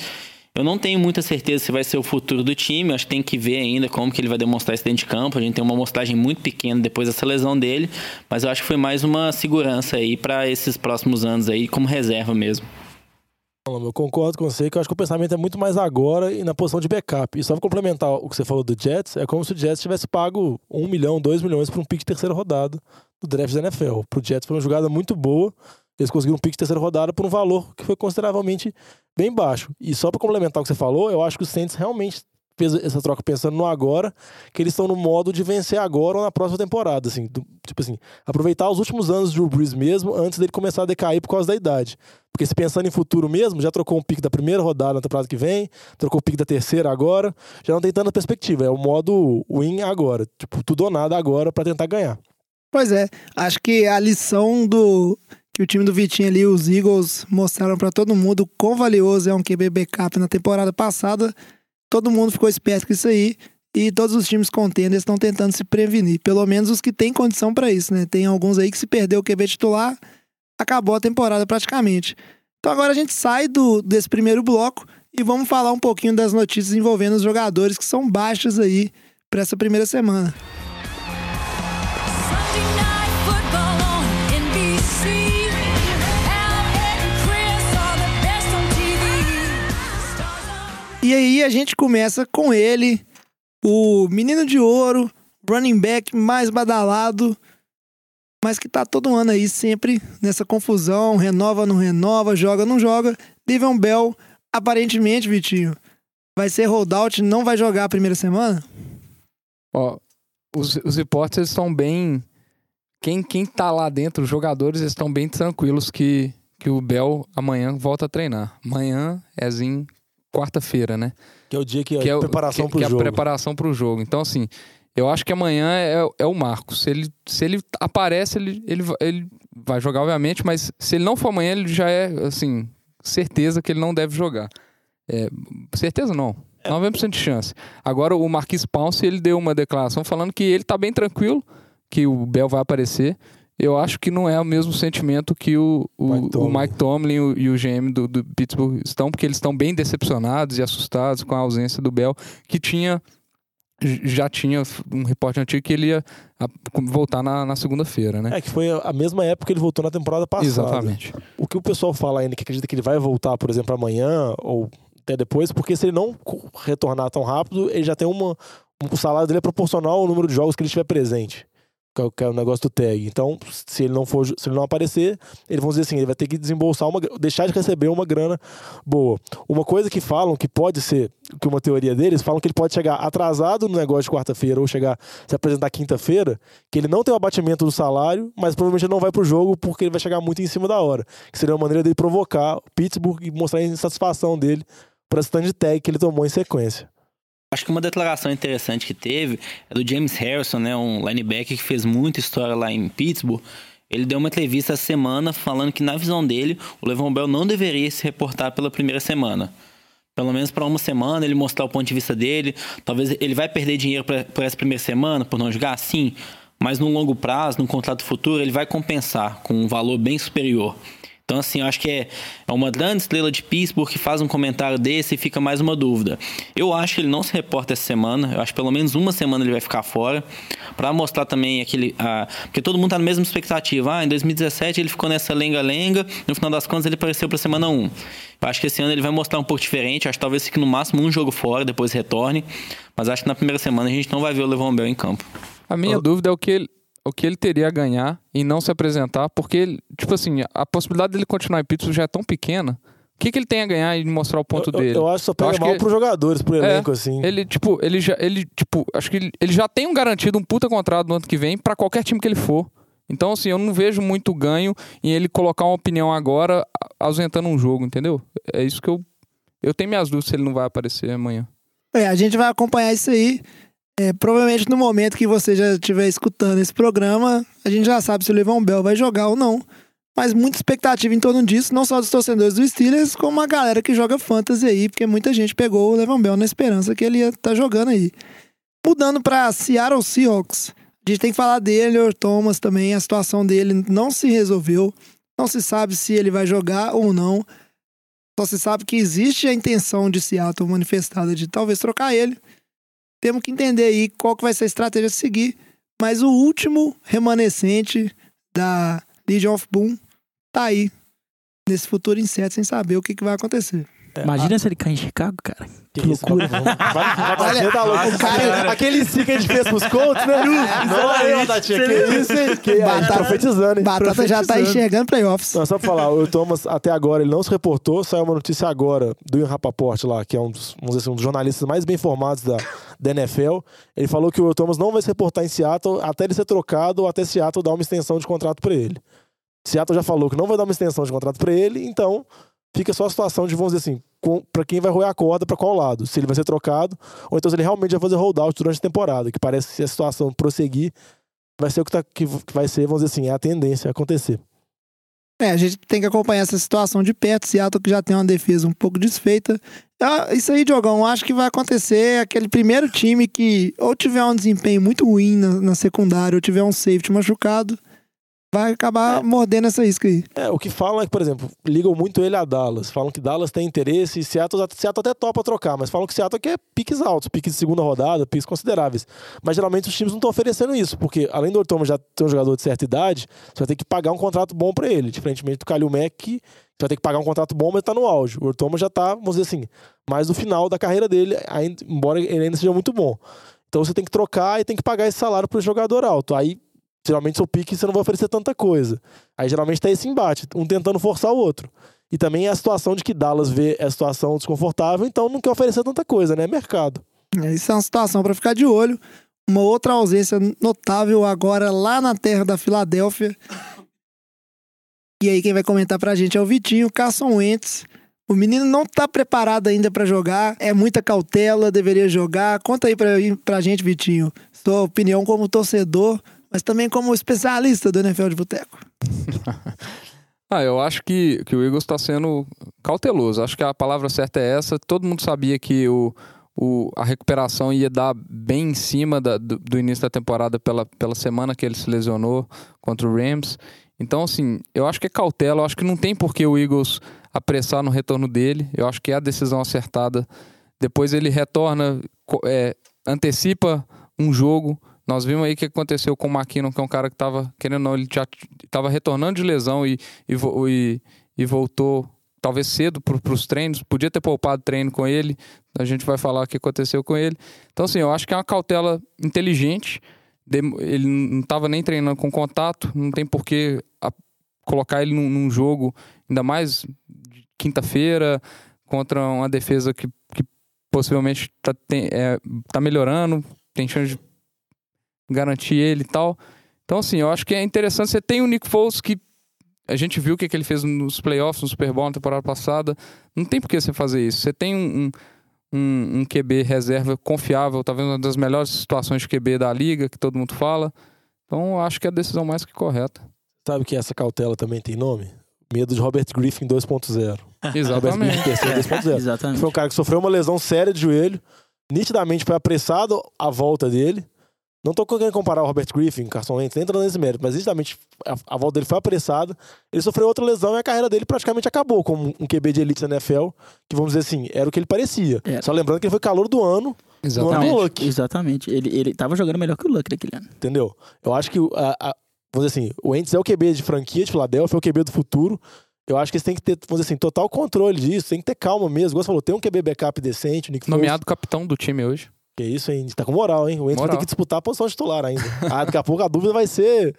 Eu não tenho muita certeza se vai ser o futuro do time. Acho que tem que ver ainda como que ele vai demonstrar isso dentro de campo. A gente tem uma amostragem muito pequena depois dessa lesão dele, mas eu acho que foi mais uma segurança aí para esses próximos anos aí como reserva mesmo. Eu concordo com você que eu acho que o pensamento é muito mais agora e na posição de backup. E só pra complementar o que você falou do Jets, é como se o Jets tivesse pago um milhão, dois milhões por um pick de terceira rodada do draft da NFL. Pro Jets foi uma jogada muito boa. Eles conseguiram um pick de terceira rodada por um valor que foi consideravelmente bem baixo. E só pra complementar o que você falou, eu acho que o Saints realmente fez essa troca pensando no agora, que eles estão no modo de vencer agora ou na próxima temporada, assim, do- tipo assim, aproveitar os últimos anos de Drew Brees mesmo antes dele começar a decair por causa da idade. Porque se pensando em futuro mesmo, já trocou um pique da primeira rodada na temporada que vem, trocou o pique da terceira agora, já não tem tanta perspectiva, é o modo win agora, tipo, tudo ou nada agora pra tentar ganhar. Pois é, acho que a lição do que o time do Vitinho ali, os Eagles, mostraram pra todo mundo quão valioso é um QB backup na temporada passada. Todo mundo ficou esperto com isso aí. E todos os times contenders estão tentando se prevenir. Pelo menos os que têm condição pra isso, né? Tem alguns aí que se perdeu o QB titular, acabou a temporada praticamente. Então agora a gente sai do, desse primeiro bloco e vamos falar um pouquinho das notícias envolvendo os jogadores que são baixos aí pra essa primeira semana. E aí a gente começa com ele, o menino de ouro, running back mais badalado, mas que tá todo ano aí sempre nessa confusão, renova, não renova, joga, não joga. Livion Bell, aparentemente, Vitinho, vai ser holdout, não vai jogar a primeira semana? Ó, os, os repórteres estão bem. Quem, quem tá lá dentro, os jogadores estão bem tranquilos que, que o Bell amanhã volta a treinar. Amanhã em quarta-feira, né? Que é o dia que, que é é a o- preparação que, pro que é jogo. a preparação pro jogo. Então, assim, eu acho que amanhã é, é o Marcos. Se ele, se ele aparece, ele, ele, ele vai jogar, obviamente, mas se ele não for amanhã, ele já é, assim, certeza que ele não deve jogar. É, certeza não. 90% de chance. Agora, o Marquis Pounce, ele deu uma declaração falando que ele tá bem tranquilo, que o Bell vai aparecer. Eu acho que não é o mesmo sentimento que o, o, Mike o Tomlin. Mike Tomlin e o, e o GM do, do Pittsburgh estão, porque eles estão bem decepcionados e assustados com a ausência do Bell, que tinha já tinha um repórter antigo que ele ia voltar na, na segunda-feira, né? É, que foi a mesma época que ele voltou na temporada passada. Exatamente. O que o pessoal fala ainda que acredita que ele vai voltar, por exemplo, amanhã ou até depois, porque se ele não retornar tão rápido, ele já tem uma. um- O salário dele é proporcional ao número de jogos que ele estiver presente. Que é o- que é o negócio do tag. Então, se ele não for, se ele não aparecer, eles vão dizer assim, ele vai ter que desembolsar uma, deixar de receber uma grana boa. Uma coisa que falam que pode ser, que uma teoria deles, falam que ele pode chegar atrasado no negócio de quarta-feira ou chegar se apresentar quinta-feira, que ele não tem o abatimento do salário, mas provavelmente ele não vai pro jogo porque ele vai chegar muito em cima da hora. Que seria uma maneira dele provocar o Pittsburgh e mostrar a insatisfação dele tanto de tag que ele tomou em sequência. Acho que uma declaração interessante que teve é do James Harrison, né, um linebacker que fez muita história lá em Pittsburgh. Ele deu uma entrevista essa semana falando que, na visão dele, o Le'Veon Bell não deveria se reportar pela primeira semana. Pelo menos para uma semana, ele mostrar o ponto de vista dele. Talvez ele vai perder dinheiro por essa primeira semana, por não jogar, sim. Mas no longo prazo, no contrato futuro, ele vai compensar com um valor bem superior. Então, assim, eu acho que é, é uma grande estrela de Pittsburgh que faz um comentário desse e fica mais uma dúvida. Eu acho que ele não se reporta essa semana. Eu acho que pelo menos uma semana ele vai ficar fora. Pra mostrar também aquele. ah, porque todo mundo tá na mesma expectativa. Ah, em 2017 ele ficou nessa lenga-lenga. No final das contas ele apareceu pra semana 1. Eu acho que esse ano ele vai mostrar um pouco diferente. Acho que talvez fique no máximo um jogo fora, depois retorne. Mas acho que na primeira semana a gente não vai ver o Levon Bell em campo. A minha dúvida é o que ele, o que ele teria a ganhar em não se apresentar, porque, ele- tipo assim, a possibilidade dele continuar em Pittsburgh já é tão pequena. O que, que ele tem a ganhar em mostrar o ponto eu, eu- dele? eu acho que só pega mal que- pros jogadores, pro É, elenco, assim. Ele, tipo, ele já, ele, tipo, acho que ele, ele já tem um garantido um puta contrato no ano que vem pra qualquer time que ele for. Então, assim, eu não vejo muito ganho em ele colocar uma opinião agora, ausentando um jogo, entendeu? É isso que eu. Eu tenho minhas dúvidas se ele não vai aparecer amanhã. É, a gente vai acompanhar isso aí. É, provavelmente no momento que você já estiver escutando esse programa, a gente já sabe se o Levão Bell vai jogar ou não. Mas muita expectativa em torno disso, não só dos torcedores do Steelers, como a galera que joga fantasy aí, porque muita gente pegou o Levão Bell na esperança que ele ia estar jogando aí. Mudando para Seattle Seahawks, a gente tem que falar dele, o Thomas também, a situação dele não se resolveu. Não se sabe se ele vai jogar ou não. Só se sabe que existe a intenção de Seattle manifestada de talvez trocar ele. Temos que entender aí qual que vai ser a estratégia a seguir. Mas o último remanescente da Legion of Boom tá aí. Nesse futuro incerto, sem saber o que, que vai acontecer. Imagina se ele cair em Chicago, cara. Que loucura. Vai, vai bater, tá louco. O cara, aquele sim que a gente fez pros Colts, né? Não, aí, Batatinha. Que isso, hein? Que aí, Batata- profetizando, hein? Batata já tá Profetizando. enxergando playoffs. Não, só pra falar, o Thomas até agora ele não se reportou, saiu uma notícia agora do Ian Rapaport lá, que é um dos, vamos dizer assim, um dos jornalistas mais bem informados da, da NFL. Ele falou que o Thomas não vai se reportar em Seattle até ele ser trocado ou até Seattle dar uma extensão de contrato pra ele. Seattle já falou que não vai dar uma extensão de contrato pra ele, então fica só a situação de, vamos dizer assim, pra quem vai roer a corda pra qual lado. Se ele vai ser trocado ou então se ele realmente vai fazer holdout durante a temporada, que parece que se a situação prosseguir, vai ser o que, tá, que vai ser, vamos dizer assim, é a tendência a acontecer. É, a gente tem que acompanhar essa situação de perto. Seattle que já tem uma defesa um pouco desfeita. Ah, Isso aí, Diogão, acho que vai acontecer aquele primeiro time que ou tiver um desempenho muito ruim na, na secundária ou tiver um safety machucado, vai acabar mordendo essa isca aí. É, o que falam é que, por exemplo, ligam muito ele a Dallas. Falam que Dallas tem interesse e Seattle, Seattle até topa trocar, mas falam que Seattle quer piques altos, piques de segunda rodada, piques consideráveis. Mas geralmente os times não estão oferecendo isso, porque além do Thomas já ter um jogador de certa idade, você vai ter que pagar um contrato bom pra ele. Diferentemente do Kalil Mack, que você vai ter que pagar um contrato bom, mas tá no auge. O Thomas já tá, vamos dizer assim, mais no final da carreira dele, ainda, embora ele ainda seja muito bom. Então você tem que trocar e tem que pagar esse salário pro jogador alto. Aí geralmente seu pique você não vai oferecer tanta coisa. Aí geralmente tá esse embate, um tentando forçar o outro. E também é a situação de que Dallas vê a situação desconfortável, então não quer oferecer tanta coisa, né? Mercado. É, Isso é uma situação para ficar de olho. Uma outra ausência notável agora lá na terra da Filadélfia. E aí quem vai comentar pra gente é o Vitinho, Carson Wentz. O menino não tá preparado ainda pra jogar, é muita cautela, deveria jogar. Conta aí pra, pra gente, Vitinho, sua opinião como torcedor, mas também como especialista do NFL de Boteco. Ah, eu acho que, que o Eagles está sendo cauteloso. Acho que a palavra certa é essa. Todo mundo sabia que o, o, a recuperação ia dar bem em cima da- do, do início da temporada pela, pela semana que ele se lesionou contra o Rams. Então, assim, eu acho que é cautela. Eu acho que não tem por que o Eagles apressar no retorno dele. Eu acho que é a decisão acertada. Depois ele retorna, é, antecipa um jogo. Nós vimos aí o que aconteceu com o McKinnon, que é um cara que estava, querendo não, ele já estava retornando de lesão e, e, e- e voltou talvez cedo para os treinos. Podia ter poupado treino com ele. A gente vai falar o que aconteceu com ele. Então, assim, eu acho que é uma cautela inteligente. Ele não estava nem treinando com contato, não tem por que colocar ele num, num jogo, ainda mais quinta-feira, contra uma defesa que, que possivelmente está tá melhorando, tem chance de garantir ele e tal. Então, assim, eu acho que é interessante. Você tem o Nick Foles que a gente viu o que, que ele fez nos playoffs, no Super Bowl na temporada passada. Não tem por que você fazer isso. Você tem um, um, um, QB reserva confiável, talvez uma das melhores situações de QB da liga, que todo mundo fala. Então, eu acho que é a decisão mais que correta. Sabe que essa cautela também tem nome? Medo de Robert Griffin 2.0. Robert Exatamente. Griffin terceiro 2.0. Exatamente. Foi um cara que sofreu uma lesão séria de joelho. Nitidamente foi apressado a volta dele. Não tô querendo comparar o Robert Griffin, Carson Wentz, nem entrando nesse mérito, mas nitidamente a, a volta dele foi apressada. Ele sofreu outra lesão e a carreira dele praticamente acabou como um QB de elite na NFL, que vamos dizer assim, era o que ele parecia. Era. Só lembrando que ele foi calor do ano, Exatamente. Não, Luck. Exatamente. Ele, ele tava jogando melhor que o Luck naquele ano. entendeu? Eu acho que, o- a, a- vamos dizer assim, o Wentz é o QB de franquia de Filadélfia, é o QB do futuro. Eu acho que eles têm que ter, vamos dizer assim, total controle disso, tem que ter calma mesmo. Igual você falou, tem um QB backup decente, o Nick Foles. Nomeado capitão do time hoje. Que isso, hein? Tá com moral, hein? O Wentz vai ter que disputar a posição titular ainda. Ah, daqui a pouco a dúvida vai ser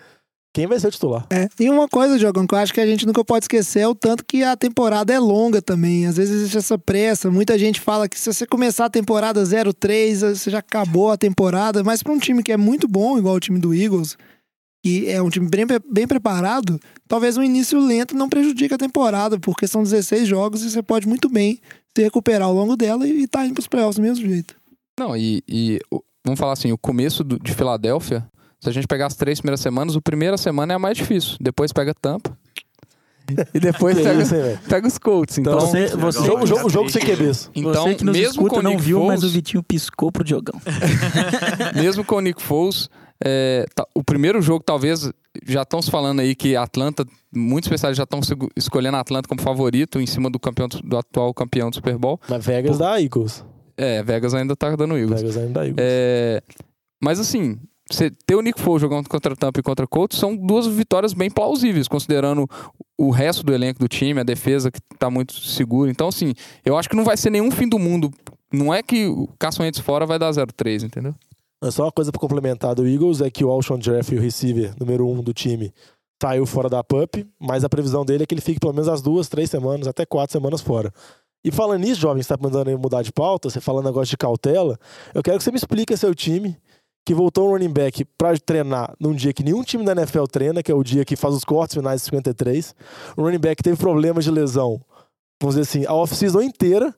quem vai ser o titular. É, e uma coisa, Diogão, que eu acho que a gente nunca pode esquecer é o tanto que a temporada é longa também. Às vezes existe essa pressa. Muita gente fala que se você começar a temporada 0-3, você já acabou a temporada. Mas para um time que é muito bom, igual o time do Eagles, e é um time bem, bem preparado, talvez um início lento não prejudique a temporada, porque são 16 jogos e você pode muito bem se recuperar ao longo dela e, e tá indo pros playoffs do mesmo jeito. Não, e, e vamos falar assim, o começo do- de Filadélfia, se a gente pegar as três primeiras semanas, a primeira semana é a mais difícil. Depois pega Tampa. E depois pega, isso, pega os Colts. Então, Então, Você, você, Jogo, jogo, jogo sem QBs. então você que nos mesmo escuta com o não Nick viu, mas o Foles, Vitinho piscou pro Diogão. mesmo com o Nick Foles, é, tá- o primeiro jogo talvez já estão se falando aí que Atlanta, muitos especialistas já estão escolhendo Atlanta como favorito em cima do campeão do atual campeão do Super Bowl. Mas Vegas dá Eagles. É, Vegas ainda tá dando Eagles. Vegas ainda dá Eagles. É, mas assim, você ter o Nick Foles jogando contra Tampa e contra Colts são duas vitórias bem plausíveis, considerando o resto do elenco do time, a defesa que tá muito segura. Então, assim, eu acho que não vai ser nenhum fim do mundo. Não é que o Carson Wentz fora vai dar 0-3, entendeu? Só uma coisa pra complementar do Eagles é que o Alshon Jeffrey, o receiver número um do time, saiu fora da PUP, mas a previsão dele é que ele fique pelo menos as duas, três semanas, até quatro semanas fora. E falando nisso, jovem, você tá mandando mudar de pauta, você falando negócio de cautela, eu quero que você me explique seu time que voltou um running back pra treinar num dia que nenhum time da NFL treina, que é o dia que faz os cortes finais de 53. O running back teve problemas de lesão, vamos dizer assim, a off-season inteira.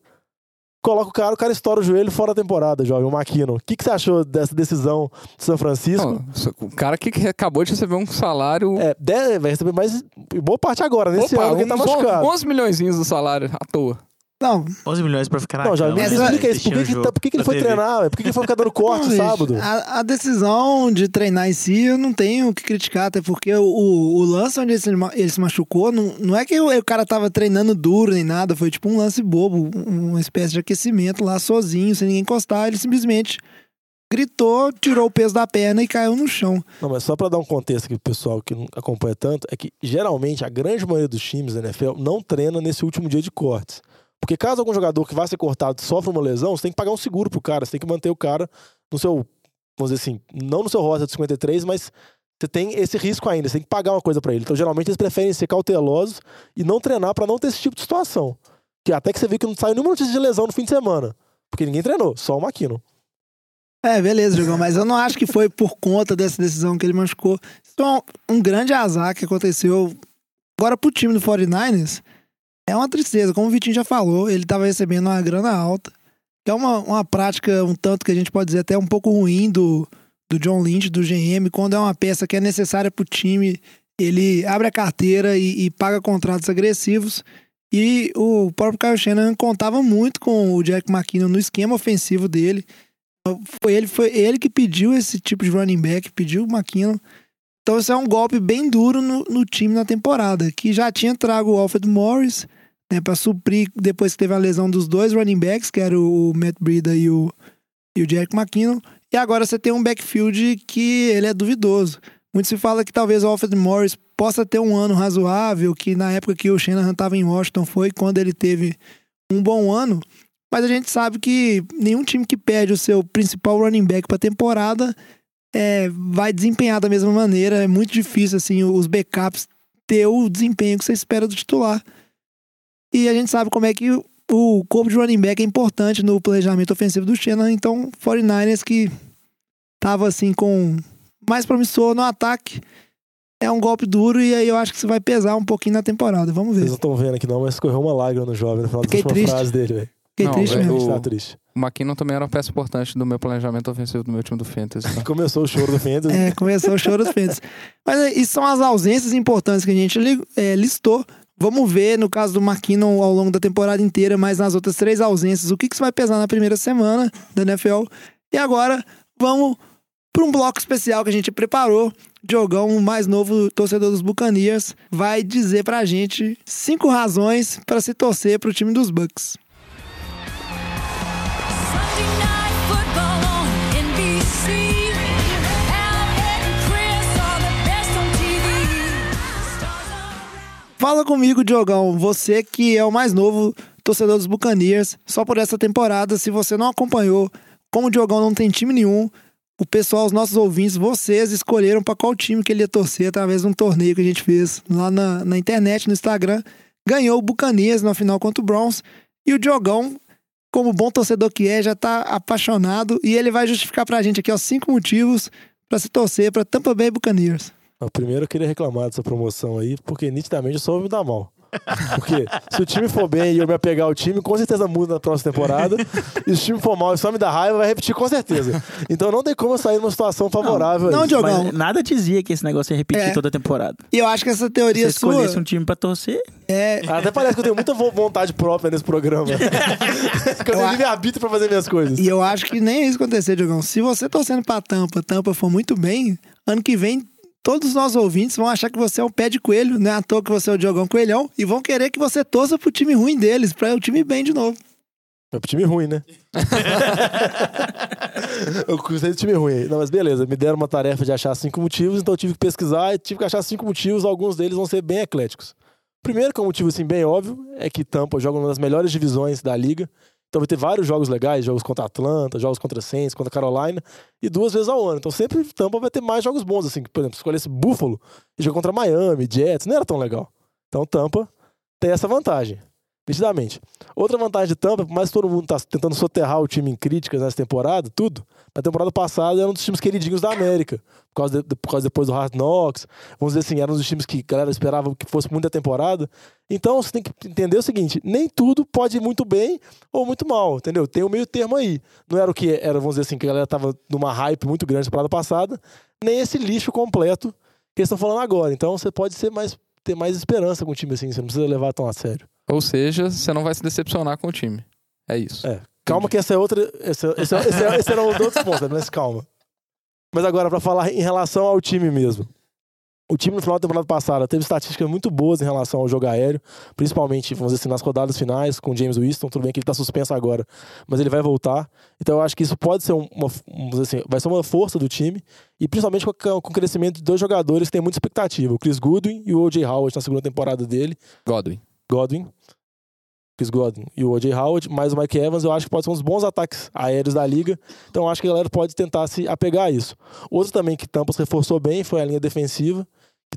Coloca o cara, o cara estoura o joelho fora da temporada, jovem, o Maquino. O que, que você achou dessa decisão de São Francisco? O cara que acabou de receber um salário. É, de- vai receber mais. Boa parte agora, nesse Opa, ano que tá machucado. 11 milhões do salário à toa. Não, 11 milhões pra ficar na Não, já cama, me Essa- explica isso. Por que, que, tá- por que, que ele foi TV. treinar? Por que, que ele foi ficar dando corte Não, gente, sábado? A, a decisão de treinar em si eu não tenho o que criticar, até porque o, o lance onde ele se, ele se machucou, não, não é que o, o cara tava treinando duro nem nada, foi tipo um lance bobo, um- uma espécie de aquecimento lá sozinho, sem ninguém encostar, ele simplesmente gritou, tirou o peso da perna e caiu no chão. Não, mas só pra dar um contexto aqui pro pessoal que não acompanha tanto, é que geralmente a grande maioria dos times da NFL não treina nesse último dia de cortes. Porque caso algum jogador que vá ser cortado sofra uma lesão, você tem que pagar um seguro pro cara, você tem que manter o cara no seu, vamos dizer assim, não no seu rota de 53, mas você tem esse risco ainda, você tem que pagar uma coisa pra ele. Então geralmente eles preferem ser cautelosos e não treinar pra não ter esse tipo de situação. Que até que você viu que não saiu nenhuma notícia de lesão no fim de semana. Porque ninguém treinou, só o Maquino. É, beleza, Jogão, mas eu não acho que foi por conta dessa decisão que ele machucou. É um, um grande azar que aconteceu agora pro time do 49ers. É uma tristeza, como o Vitinho já falou, ele tava recebendo uma grana alta. Que é uma, uma prática um tanto que a gente pode dizer até um pouco ruim do, do John Lynch, do GM, quando é uma peça que é necessária pro time, ele abre a carteira e, e paga contratos agressivos. E o próprio Kyle Shanahan contava muito com o Jack McKinnon no esquema ofensivo dele. Foi ele, foi ele que pediu esse tipo de running back, pediu o McKinnon. Então isso é um golpe bem duro no, no time na temporada, que já tinha trago o Alfred Morris, né, para suprir depois que teve a lesão dos dois running backs, que era o Matt Breida e o, e o Jack McKinnon. E agora você tem um backfield que ele é duvidoso. Muito se fala que talvez o Alfred Morris possa ter um ano razoável, que na época que o Shanahan estava em Washington foi quando ele teve um bom ano. Mas a gente sabe que nenhum time que perde o seu principal running back para temporada é, vai desempenhar da mesma maneira. É muito difícil assim os backups ter o desempenho que você espera do titular. E a gente sabe como é que o- corpo de running back é importante no planejamento ofensivo do Shanahan. Então, 49ers que tava assim com mais promissor no ataque é um golpe duro e aí eu acho que isso vai pesar um pouquinho na temporada. Vamos ver. Vocês não estão vendo aqui não, mas escorreu uma lágrima no jovem no final da Fiquei última triste. frase dele, velho. Fiquei Não, triste mesmo. o- Tá triste. O McKinnon também era uma peça importante do meu planejamento ofensivo do meu time do Fantasy. tá? Começou o choro do Fantasy. É, começou o choro dos Fênix. Mas isso são as ausências importantes que a gente li- é, listou. Vamos ver, no caso do Marquinhos, ao longo da temporada inteira, mas nas outras três ausências, o que, que isso vai pesar na primeira semana da NFL. E agora, vamos para um bloco especial que a gente preparou. Diogão, o mais novo torcedor dos Buccaneers, vai dizer pra gente cinco razões para se torcer pro time dos Bucks. Fala comigo, Diogão. Você que é o mais novo torcedor dos Buccaneers, só por essa temporada, se você não acompanhou, como o Diogão não tem time nenhum, o pessoal, os nossos ouvintes, vocês escolheram para qual time que ele ia torcer através de um torneio que a gente fez lá na, na internet, no Instagram. Ganhou o Buccaneers na final contra o Browns. E o Diogão, como bom torcedor que é, já tá apaixonado e ele vai justificar pra gente aqui ó, cinco motivos para se torcer para Tampa Bay Buccaneers. Não, Primeiro eu queria reclamar dessa promoção aí, porque nitidamente eu só vou me dar mal. Porque se o time for bem e eu me apegar ao time, com certeza muda na próxima temporada. e se o time for mal e só me dar raiva, vai repetir com certeza. Então não tem como eu sair numa situação favorável. Não, isso. Diogão. Mas nada dizia que esse negócio ia repetir É. toda a temporada. E eu acho que essa Se teoria você escolhesse sua um time pra torcer, é. Até parece que eu tenho muita vo- vontade própria nesse programa. que eu tenho Eu a- livre-arbítrio pra fazer minhas coisas. E eu acho que nem isso acontecer, Diogão. Se você torcendo pra Tampa, Tampa for muito bem, ano que vem todos os nossos ouvintes vão achar que você é um pé de coelho, não é à toa que você é o Diogão Coelhão, e vão querer que você torça pro time ruim deles, pra o time bem de novo. É pro time ruim, né? eu gostei do time ruim. Não, mas beleza, me deram uma tarefa de achar cinco motivos, então eu tive que pesquisar e tive que achar cinco motivos, alguns deles vão ser bem ecléticos. Primeiro, que é um motivo assim bem óbvio, é que Tampa joga uma das melhores divisões da liga. Então vai ter vários jogos legais, jogos contra Atlanta, jogos contra Saints, contra Carolina, e duas vezes ao ano. Então sempre Tampa vai ter mais jogos bons, assim. Por exemplo, se escolhesse Buffalo e jogar contra Miami, Jets, não era tão legal. Então Tampa tem essa vantagem, nitidamente. Outra vantagem de Tampa, por mais que todo mundo tá tentando soterrar o time em críticas nessa temporada, tudo, na temporada passada era um dos times queridinhos da América, por causa, de- por causa depois do Hard Knocks, vamos dizer assim, era um dos times que a galera esperava que fosse muita temporada. Então você tem que entender o seguinte, nem tudo pode ir muito bem ou muito mal, entendeu? Tem um meio termo aí. Não era o que era, vamos dizer assim, que a galera tava numa hype muito grande na temporada passada, nem esse lixo completo que eles estão falando agora. Então você pode ser mais, ter mais esperança com o time assim, você não precisa levar tão a sério. Ou seja, você não vai se decepcionar com o time. É isso. É. Calma que essa é outra. Esse, esse, esse, esse era um dos outros pontos, mas calma. Mas agora, pra falar em relação ao time mesmo. O time no final da temporada passada teve estatísticas muito boas em relação ao jogo aéreo, principalmente, vamos dizer assim, nas rodadas finais com o James Winston. Tudo bem que ele tá suspenso agora, mas ele vai voltar. Então eu acho que isso pode ser um, uma, assim, vai ser uma força do time, e principalmente com, com o crescimento de dois jogadores que têm muita expectativa: o Chris Goodwin e o O.J. Howard na segunda temporada dele. Godwin. Godwin, Chris Godwin e o O.J. Howard, mais o Mike Evans, eu acho que pode ser um dos bons ataques aéreos da liga. Então eu acho que a galera pode tentar se apegar a isso. Outro também que Tampa se reforçou bem foi a linha defensiva.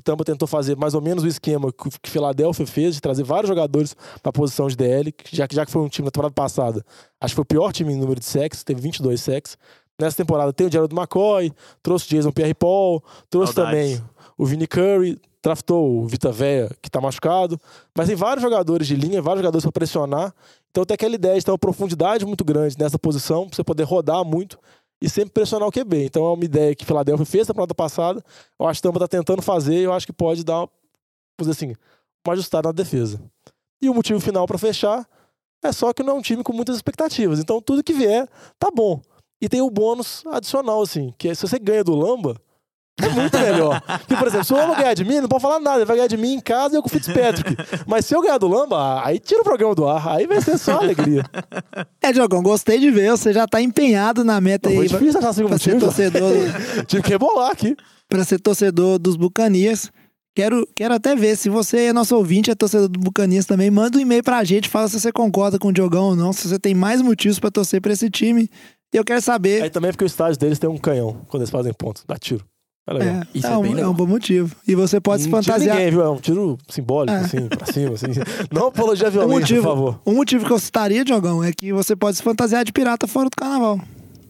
Tampa tentou fazer mais ou menos o esquema que Philadelphia fez, de trazer vários jogadores para a posição de DL, já, que já que foi um time na temporada passada, acho que foi o pior time em número de sacks, teve 22 sacks. Nessa temporada tem o Gerald McCoy, trouxe o Jason Pierre-Paul, trouxe Saudades. também o Vinny Curry, draftou o Vita Véia, que tá machucado. Mas tem vários jogadores de linha, vários jogadores para pressionar. Então tem aquela ideia de ter uma profundidade muito grande nessa posição, pra você poder rodar muito e sempre pressionar o QB. Então é uma ideia que Philadelphia fez na temporada passada. Eu acho que Tampa tá tentando fazer e eu acho que pode dar, vamos dizer assim, uma ajustada na defesa. E o motivo final para fechar é só que não é um time com muitas expectativas. Então tudo que vier tá bom. E tem o bônus adicional, assim, que é se você ganha do Lamba, é muito melhor. Porque, por exemplo, se o Lamba ganhar de mim, não pode falar nada. Ele vai ganhar de mim em casa e eu com o Fitzpatrick. Mas se eu ganhar do Lamba, aí tira o programa do ar. Aí vai ser só alegria. É, Diogão, gostei de ver. Você já tá empenhado na meta Foi aí pra, difícil achar pra ser torcedor, Tive que rebolar aqui. pra ser torcedor dos Bucanias. Quero, quero até ver se você é nosso ouvinte, é torcedor do Bucanias também. Manda um e-mail pra gente, fala se você concorda com o Diogão ou não, se você tem mais motivos pra torcer pra esse time. E eu quero saber. Aí também é porque o estádio deles tem um canhão quando eles fazem pontos. Dá tiro. É Isso é, é um, é um bom motivo. E você pode se Não fantasiar. ninguém, viu? É um tiro simbólico, É. assim, pra cima, assim. Não apologia à Um violência, motivo, por favor. um motivo que eu citaria, Diogão, é que você pode se fantasiar de pirata fora do carnaval.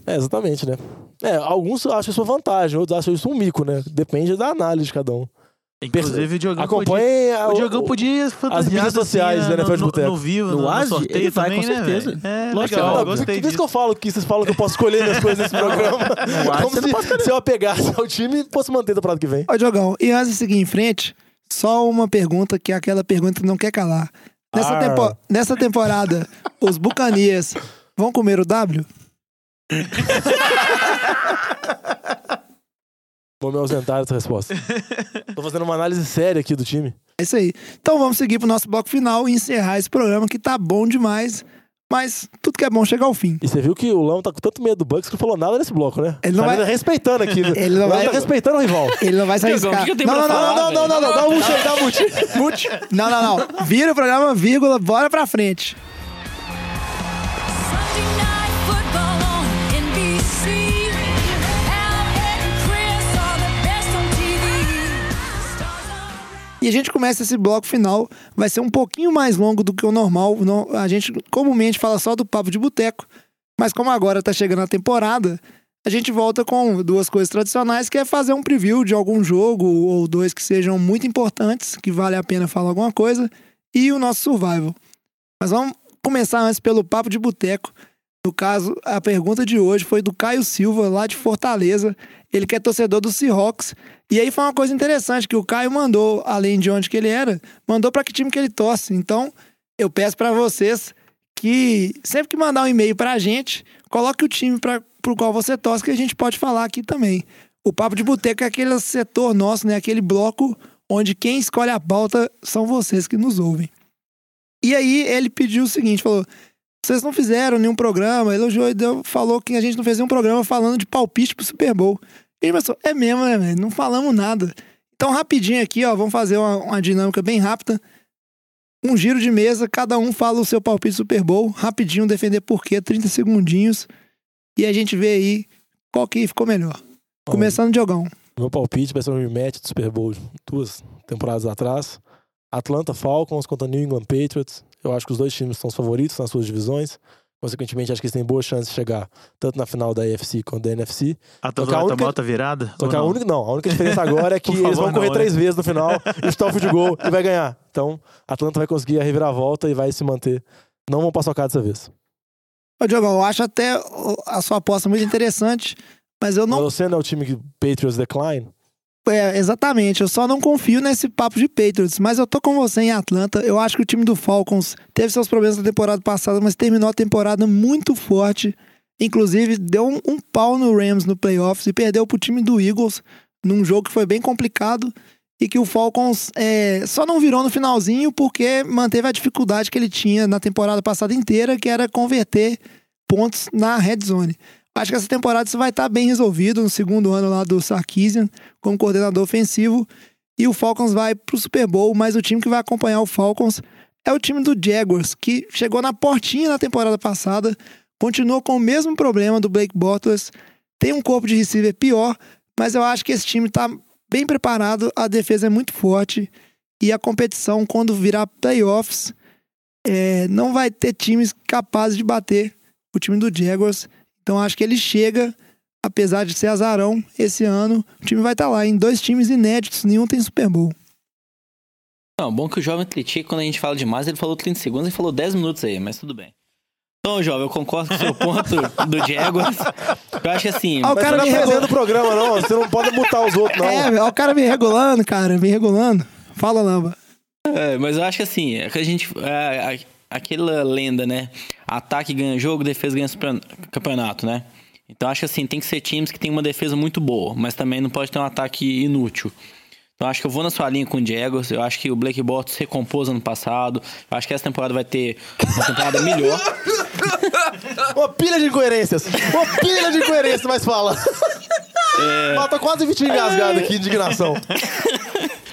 É, exatamente, né? É, alguns acham isso uma vantagem, outros acham isso um mico, né? Depende da análise de cada um. Inclusive, o Diogão podia, Acompanhem a- o Diogão podia as mídias sociais assim, da no, NFL de no, Boteco. no vivo, No no, no ASI, sorteio ele vai, também, com né, certeza. velho? É, Lógico legal, Não, gostei por isso que disso. eu falo que vocês falam que eu posso escolher minhas coisas nesse programa. Como se, se eu apegasse ao time e fosse manter do prato que vem. Ô, Diogão, e antes de seguir em frente, só uma pergunta que é aquela pergunta que não quer calar. Nessa, tempo- nessa temporada, os Bucanias vão comer o W? Vou me ausentar dessa resposta. Tô fazendo uma análise séria aqui do time. É isso aí. Então vamos seguir pro nosso bloco final e encerrar esse programa que tá bom demais. Mas tudo que é bom chega ao fim. E você viu que o Lão tá com tanto medo do Bucks que não falou nada nesse bloco, né? Ele não tá vai- respeitando aqui. né? Ele não vai- tá respeitando o rival. Ele não vai se arriscar. que que não, não, falar, não, não, não, não, não, Dá um mute aí, dá um mute. Mute. Não, não, não. Vira o programa, vírgula, bora pra frente. E a gente começa esse bloco final. Vai ser um pouquinho mais longo do que o normal. A gente comumente fala só do papo de boteco. Mas como agora tá chegando a temporada, a gente volta com duas coisas tradicionais, que é fazer um preview de algum jogo ou dois que sejam muito importantes, que vale a pena falar alguma coisa, e o nosso survival. Mas vamos começar antes pelo papo de boteco. No caso, a pergunta de hoje foi do Caio Silva, lá de Fortaleza. Ele que é torcedor do Seahawks. E aí foi uma coisa interessante que o Caio mandou, além de onde que ele era, mandou para que time que ele torce. Então, eu peço para vocês que sempre que mandar um e-mail pra gente, coloque o time para pro qual você torce que a gente pode falar aqui também. O papo de boteco é aquele setor nosso, né, aquele bloco onde quem escolhe a pauta são vocês que nos ouvem. E aí ele pediu o seguinte, falou: "Vocês não fizeram nenhum programa", elogiou e deu, falou que a gente não fez nenhum programa falando de palpite pro Super Bowl. E ele pensou: "É mesmo, né, velho? Não falamos nada". Então rapidinho aqui, ó, vamos fazer uma, uma dinâmica bem rápida um giro de mesa, cada um fala o seu palpite Super Bowl, rapidinho, defender por quê, 30 segundinhos, e a gente vê aí qual que ficou melhor. Começando, Diogão. Meu palpite vai ser um rematch do Super Bowl duas temporadas atrás. Atlanta Falcons contra New England Patriots. Eu acho que os dois times são os favoritos nas suas divisões. Consequentemente, acho que eles têm boa chance de chegar tanto na final da AFC quanto da NFC. A Só tua que a única- bota virada? Só que a não? única, não, a única diferença agora é que Por eles favor, vão correr não, três né? vezes no final, e chutar o field goal e vai ganhar. Então, Atlanta vai conseguir a reviravolta e vai se manter. Não vão paçocar dessa vez. Ô, Diogão, eu acho até a sua aposta muito interessante, mas eu não. Você não é o time que Patriots decline? É, exatamente, eu só não confio nesse papo de Patriots, mas eu tô com você em Atlanta. Eu acho que o time do Falcons teve seus problemas na temporada passada, mas terminou a temporada muito forte. Inclusive, deu um, um pau no Rams no playoffs e perdeu pro time do Eagles num jogo que foi bem complicado e que o Falcons é, só não virou no finalzinho porque manteve a dificuldade que ele tinha na temporada passada inteira, que era converter pontos na red zone. Acho que essa temporada isso vai estar bem resolvido no segundo ano lá do Sarkisian como coordenador ofensivo e o Falcons vai pro Super Bowl, mas o time que vai acompanhar o Falcons é o time do Jaguars, que chegou na portinha na temporada passada, continuou com o mesmo problema do Blake Bortles, tem um corpo de receiver pior, mas eu acho que esse time tá bem preparado, a defesa é muito forte e a competição quando virar playoffs é, não vai ter times capazes de bater o time do Jaguars. Então acho que ele chega, apesar de ser azarão, esse ano o time vai estar lá em dois times inéditos, nenhum tem Super Bowl. Não, bom que o jovem critica quando a gente fala demais, ele falou 30 segundos e falou 10 minutos aí, mas tudo bem. Então, jovem, eu concordo com o seu ponto do Jaguars. Eu acho que assim. Ah, o cara você me não tá regula- fazendo o programa, não. Você não pode mutar os outros, não. É, ó, o cara me regulando, cara, me regulando. Fala, Lamba. É, mas eu acho que assim, é que a gente. É, aquela lenda, né? Ataque ganha jogo, defesa ganha campeonato, né? Então acho que assim, tem que ser times que tem uma defesa muito boa, mas também não pode ter um ataque inútil. Então acho que eu vou na sua linha com o Jaguars. Eu acho que o Blake Bortles recompôs ano passado. Eu acho que essa temporada vai ter uma temporada melhor. Uma pilha de incoerências. Uma pilha de incoerências, mas fala. É. Ah, tô quase 20 engasgado aqui, indignação.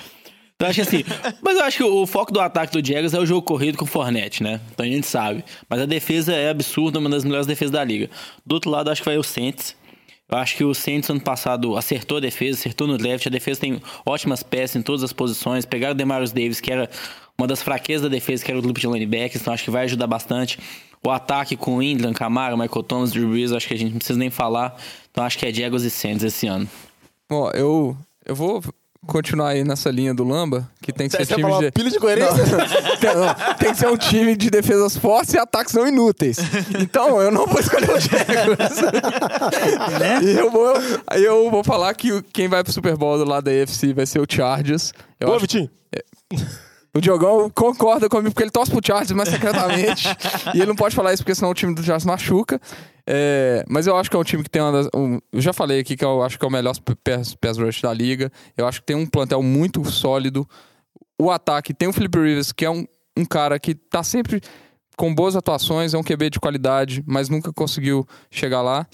Então acho que assim. Mas eu acho que o foco do ataque do Jaguars é o jogo corrido com o Fornette, né? Então a gente sabe. Mas a defesa é absurda, uma das melhores defesas da liga. Do outro lado, acho que vai o Saints. Eu acho que o Saints ano passado acertou a defesa, acertou no draft. A defesa tem ótimas peças em todas as posições. Pegaram o Demarius Davis, que era uma das fraquezas da defesa, que era o grupo de linebackers. Então acho que vai ajudar bastante. O ataque com o Ingram, Camara, Michael Thomas, Drew Brees, eu acho que a gente não precisa nem falar. Então acho que é Jaguars e Saints esse ano. Ó, eu, eu vou continuar aí nessa linha do Lamba, que tem que Você ser time de... pilha de incoerências? Tem, não, tem que ser um time de defesas fortes e ataques não inúteis. Então, eu não vou escolher o Jaguars. E eu vou, eu vou falar que quem vai pro Super Bowl do lado da AFC vai ser o Chargers. Eu Ô, acho- Vitinho. o Diogão concorda comigo porque ele torce pro Chargers, mas secretamente. e ele não pode falar isso porque senão o time do Chargers machuca. É, mas eu acho que é um time que tem uma das. um- eu já falei aqui que eu acho que é o melhor pass, rush da liga. Eu acho que tem um plantel muito sólido. O ataque tem o Felipe Rivers, que é um, um cara que tá sempre com boas atuações, é um QB de qualidade, mas nunca conseguiu chegar lá.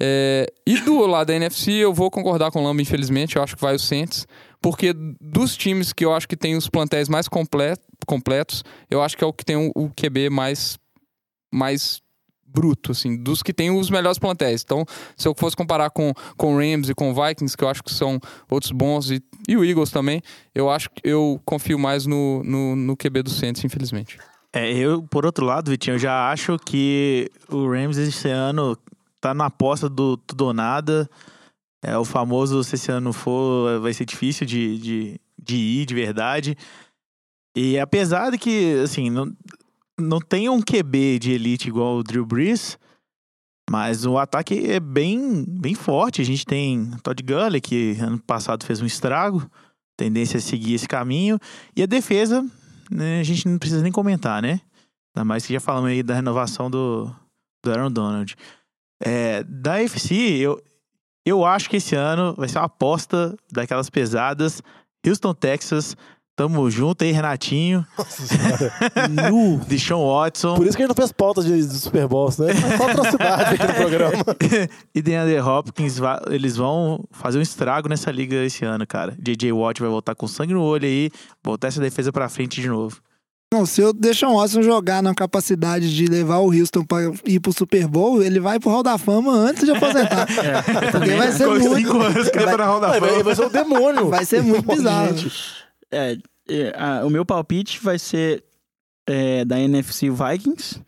É, e do lado da NFC, eu vou concordar com o Lamba, infelizmente. Eu acho que vai o Saints. Porque dos times que eu acho que tem os plantéis mais comple- completos, eu acho que é o que tem o, o QB mais, mais bruto, assim, dos que tem os melhores plantéis. Então, se eu fosse comparar com, com Rams e com Vikings, que eu acho que são outros bons, e, e o Eagles também, eu acho que eu confio mais no, no, no QB do Saints, infelizmente. É, eu, por outro lado, Vitinho, eu já acho que o Rams esse ano tá na aposta do tudo ou nada. É o famoso, se esse ano for, vai ser difícil de, de, de ir de verdade. E apesar de que, assim, não, não tem um QB de elite igual o Drew Brees, mas o ataque é bem, bem forte. A gente tem Todd Gurley, que ano passado fez um estrago, tendência a seguir esse caminho. E a defesa, né, a gente não precisa nem comentar, né? Ainda mais que já falamos aí da renovação do, do Aaron Donald. É, da FC, eu, eu acho que esse ano vai ser uma aposta daquelas pesadas. Houston, Texas. Tamo junto aí, Renatinho. Nossa senhora. Nu. Por Deshaun Watson. isso que a gente não fez pauta de, de Super Bowls, né? Mas só atrocidade aqui no programa. e DeAndre Hopkins, eles vão fazer um estrago nessa liga esse ano, cara. JJ Watt vai voltar com sangue no olho aí, voltar essa defesa pra frente de novo. Não, se eu deixar o Watson jogar na capacidade de levar o Houston pra ir pro Super Bowl, ele vai pro Hall da Fama antes de aposentar. Porque vai ser muito. cinco anos que entra na Hall da Vai, vai, Fama. vai ser o demônio. Vai ser muito bizarro. É, é, a- o meu palpite vai ser é, da NFC Vikings,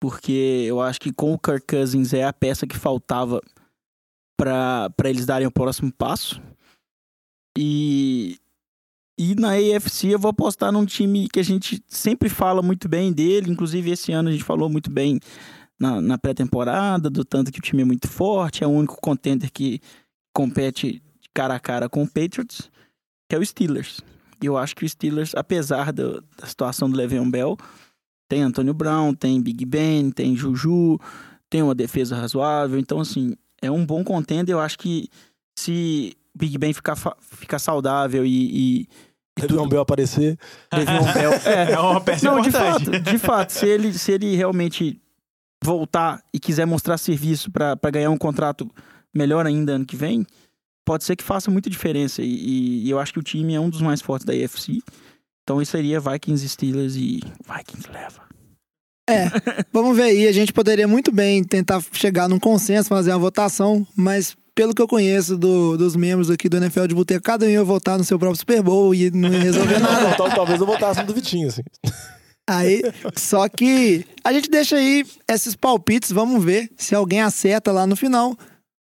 porque eu acho que com o Kirk Cousins é a peça que faltava para eles darem o próximo passo. E, e na AFC eu vou apostar num time que a gente sempre fala muito bem dele, inclusive esse ano a gente falou muito bem na, na pré-temporada, do tanto que o time é muito forte, é o único contender que compete cara a cara com o Patriots, que é o Steelers. Eu acho que o Steelers, apesar do- da situação do Le'Veon Bell, tem Antônio Brown, tem Big Ben, tem Juju, tem uma defesa razoável. Então, assim, é um bom contender. Eu acho que se Big Ben ficar, ficar saudável e, e, Le'Veon Bell aparecer. Le'Veon Bell... É, É uma peça não, de fato, de fato, se ele, se ele realmente voltar e quiser mostrar serviço pra ganhar um contrato melhor ainda ano que vem, pode ser que faça muita diferença. E, e- eu acho que o time é um dos mais fortes da AFC. Então isso seria Vikings, Steelers e Vikings leva. Vamos ver aí, a gente poderia muito bem tentar chegar num consenso, fazer uma votação, mas pelo que eu conheço do- dos membros aqui do NFL de Boteco, cada um ia votar no seu próprio Super Bowl e não ia resolver nada. Não, tal- talvez eu votasse no do Vitinho, assim. Aí, só que a gente deixa aí esses palpites, vamos ver se alguém acerta lá no final.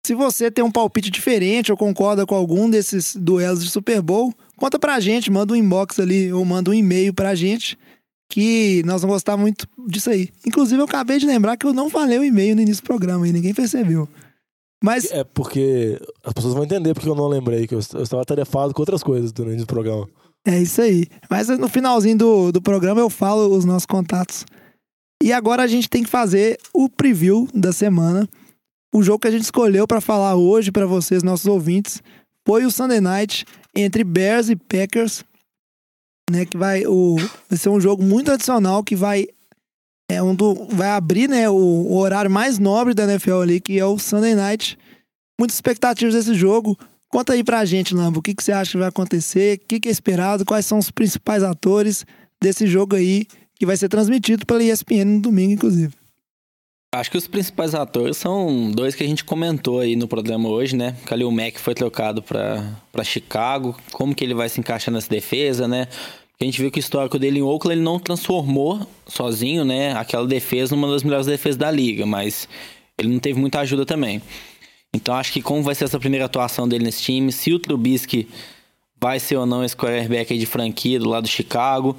Se você tem um palpite diferente ou concorda com algum desses duelos de Super Bowl, conta pra gente, manda um inbox ali ou manda um e-mail pra gente, que nós vamos gostar muito disso aí. Inclusive, eu acabei de lembrar que eu não falei o e-mail no início do programa e ninguém percebeu. Mas É porque as pessoas vão entender porque eu não lembrei, que eu, eu estava tarefado com outras coisas durante o programa. É isso aí. Mas no finalzinho do, do programa eu falo os nossos contatos. E agora a gente tem que fazer o preview da semana. O jogo que a gente escolheu para falar hoje para vocês, nossos ouvintes, foi o Sunday Night entre Bears e Packers, né, que vai o vai ser um jogo muito adicional que vai é um do vai abrir, né, o, o horário mais nobre da NFL ali, que é o Sunday Night. Muitas expectativas desse jogo. Conta aí pra gente, Lambo, o que, que você acha que vai acontecer, o que, que é esperado, quais são os principais atores desse jogo aí, que vai ser transmitido pela ESPN no domingo, inclusive. Acho que os principais atores são dois que a gente comentou aí no programa hoje, né? Kalil Mack foi trocado para Chicago, como que ele vai se encaixar nessa defesa, né? A gente viu que o histórico dele em Oakland ele não transformou sozinho, né? Aquela defesa numa das melhores defesas da liga, mas ele não teve muita ajuda também. Então acho que como vai ser essa primeira atuação dele nesse time, se o Trubisky vai ser ou não esse quarterback aí de franquia do lado do Chicago.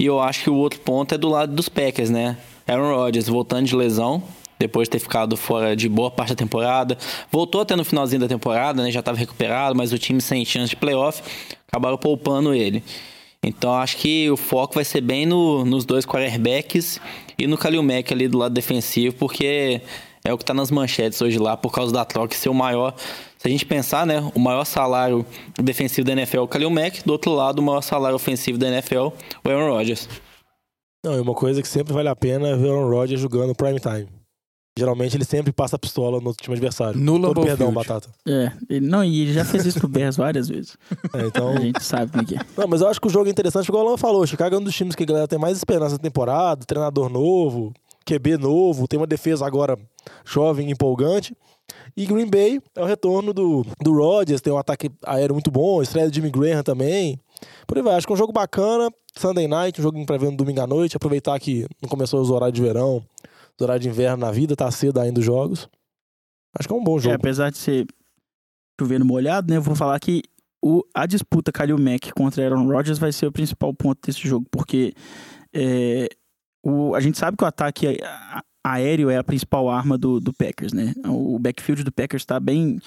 E eu acho que o outro ponto é do lado dos Packers, né? Aaron Rodgers voltando de lesão, depois de ter ficado fora de boa parte da temporada. Voltou até no finalzinho da temporada, né? Já estava recuperado, mas o time sem chance de playoff acabaram poupando ele. Então acho que o foco vai ser bem no- nos dois quarterbacks e no Kalil Mack ali do lado defensivo, porque é o que tá nas manchetes hoje lá, por causa da troca ser o maior. Se a gente pensar, né, o maior salário defensivo da NFL é o Kalil Mack, do outro lado, o maior salário ofensivo da NFL, o Aaron Rodgers. Não, e uma coisa que sempre vale a pena é ver o Aaron Rodgers jogando prime time. Geralmente ele sempre passa a pistola no time adversário. No Todo perdão, Field. Batata. É, ele, não, e ele já fez isso pro Bears várias vezes. É, então, A gente sabe como é que é. Não, mas eu acho que o jogo é interessante, igual o Alan falou. Chicago é um dos times que a galera tem mais esperança na temporada, treinador novo, QB novo, tem uma defesa agora jovem, empolgante. E Green Bay é o retorno do, do Rodgers, tem um ataque aéreo muito bom, estreia do Jimmy Graham também. Por aí vai, acho que é um jogo bacana. Sunday night, um jogo pra ver no domingo à noite. Aproveitar que não começou os horários de verão, os horários de inverno na vida, tá cedo ainda os jogos. Acho que é um bom É, jogo. apesar de ser chovendo molhado, né? Eu vou falar que o, a disputa Kalil Mack contra Aaron Rodgers vai ser o principal ponto desse jogo, porque é, o, a gente sabe que o ataque aéreo é a principal arma do, do Packers, né? O backfield do Packers está bem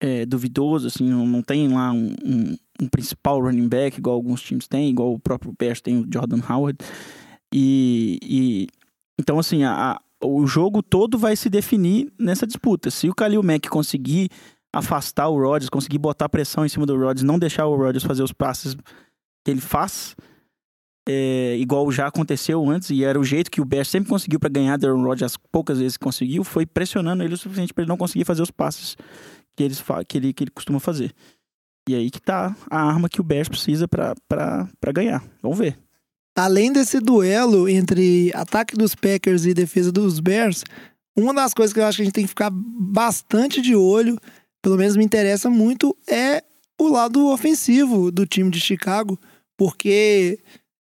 é, duvidoso, assim, não, não tem lá um, um- um principal running back, igual alguns times têm, igual o próprio Bears tem o Jordan Howard. E, e- então, assim, a- a- o jogo todo vai se definir nessa disputa. Se o Khalil Mack conseguir afastar o Rodgers, conseguir botar pressão em cima do Rodgers, não deixar o Rodgers fazer os passes que ele faz, é, igual já aconteceu antes, e era o jeito que o Bears sempre conseguiu para ganhar do Rodgers, as poucas vezes conseguiu, foi pressionando ele o suficiente para ele não conseguir fazer os passes que, eles, que, ele, que ele costuma fazer. E aí que tá a arma que o Bears precisa para ganhar. Vamos ver. Além desse duelo entre ataque dos Packers e defesa dos Bears, uma das coisas que eu acho que a gente tem que ficar bastante de olho, pelo menos me interessa muito, é o lado ofensivo do time de Chicago, porque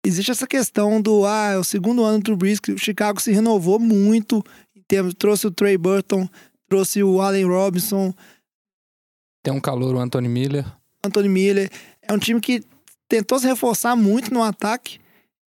existe essa questão do ah, é o segundo ano do que o Chicago se renovou muito, em termos, trouxe o Trey Burton, trouxe o Allen Robinson, Tem um calor, o Anthony Miller. Anthony Miller. É um time que tentou se reforçar muito no ataque.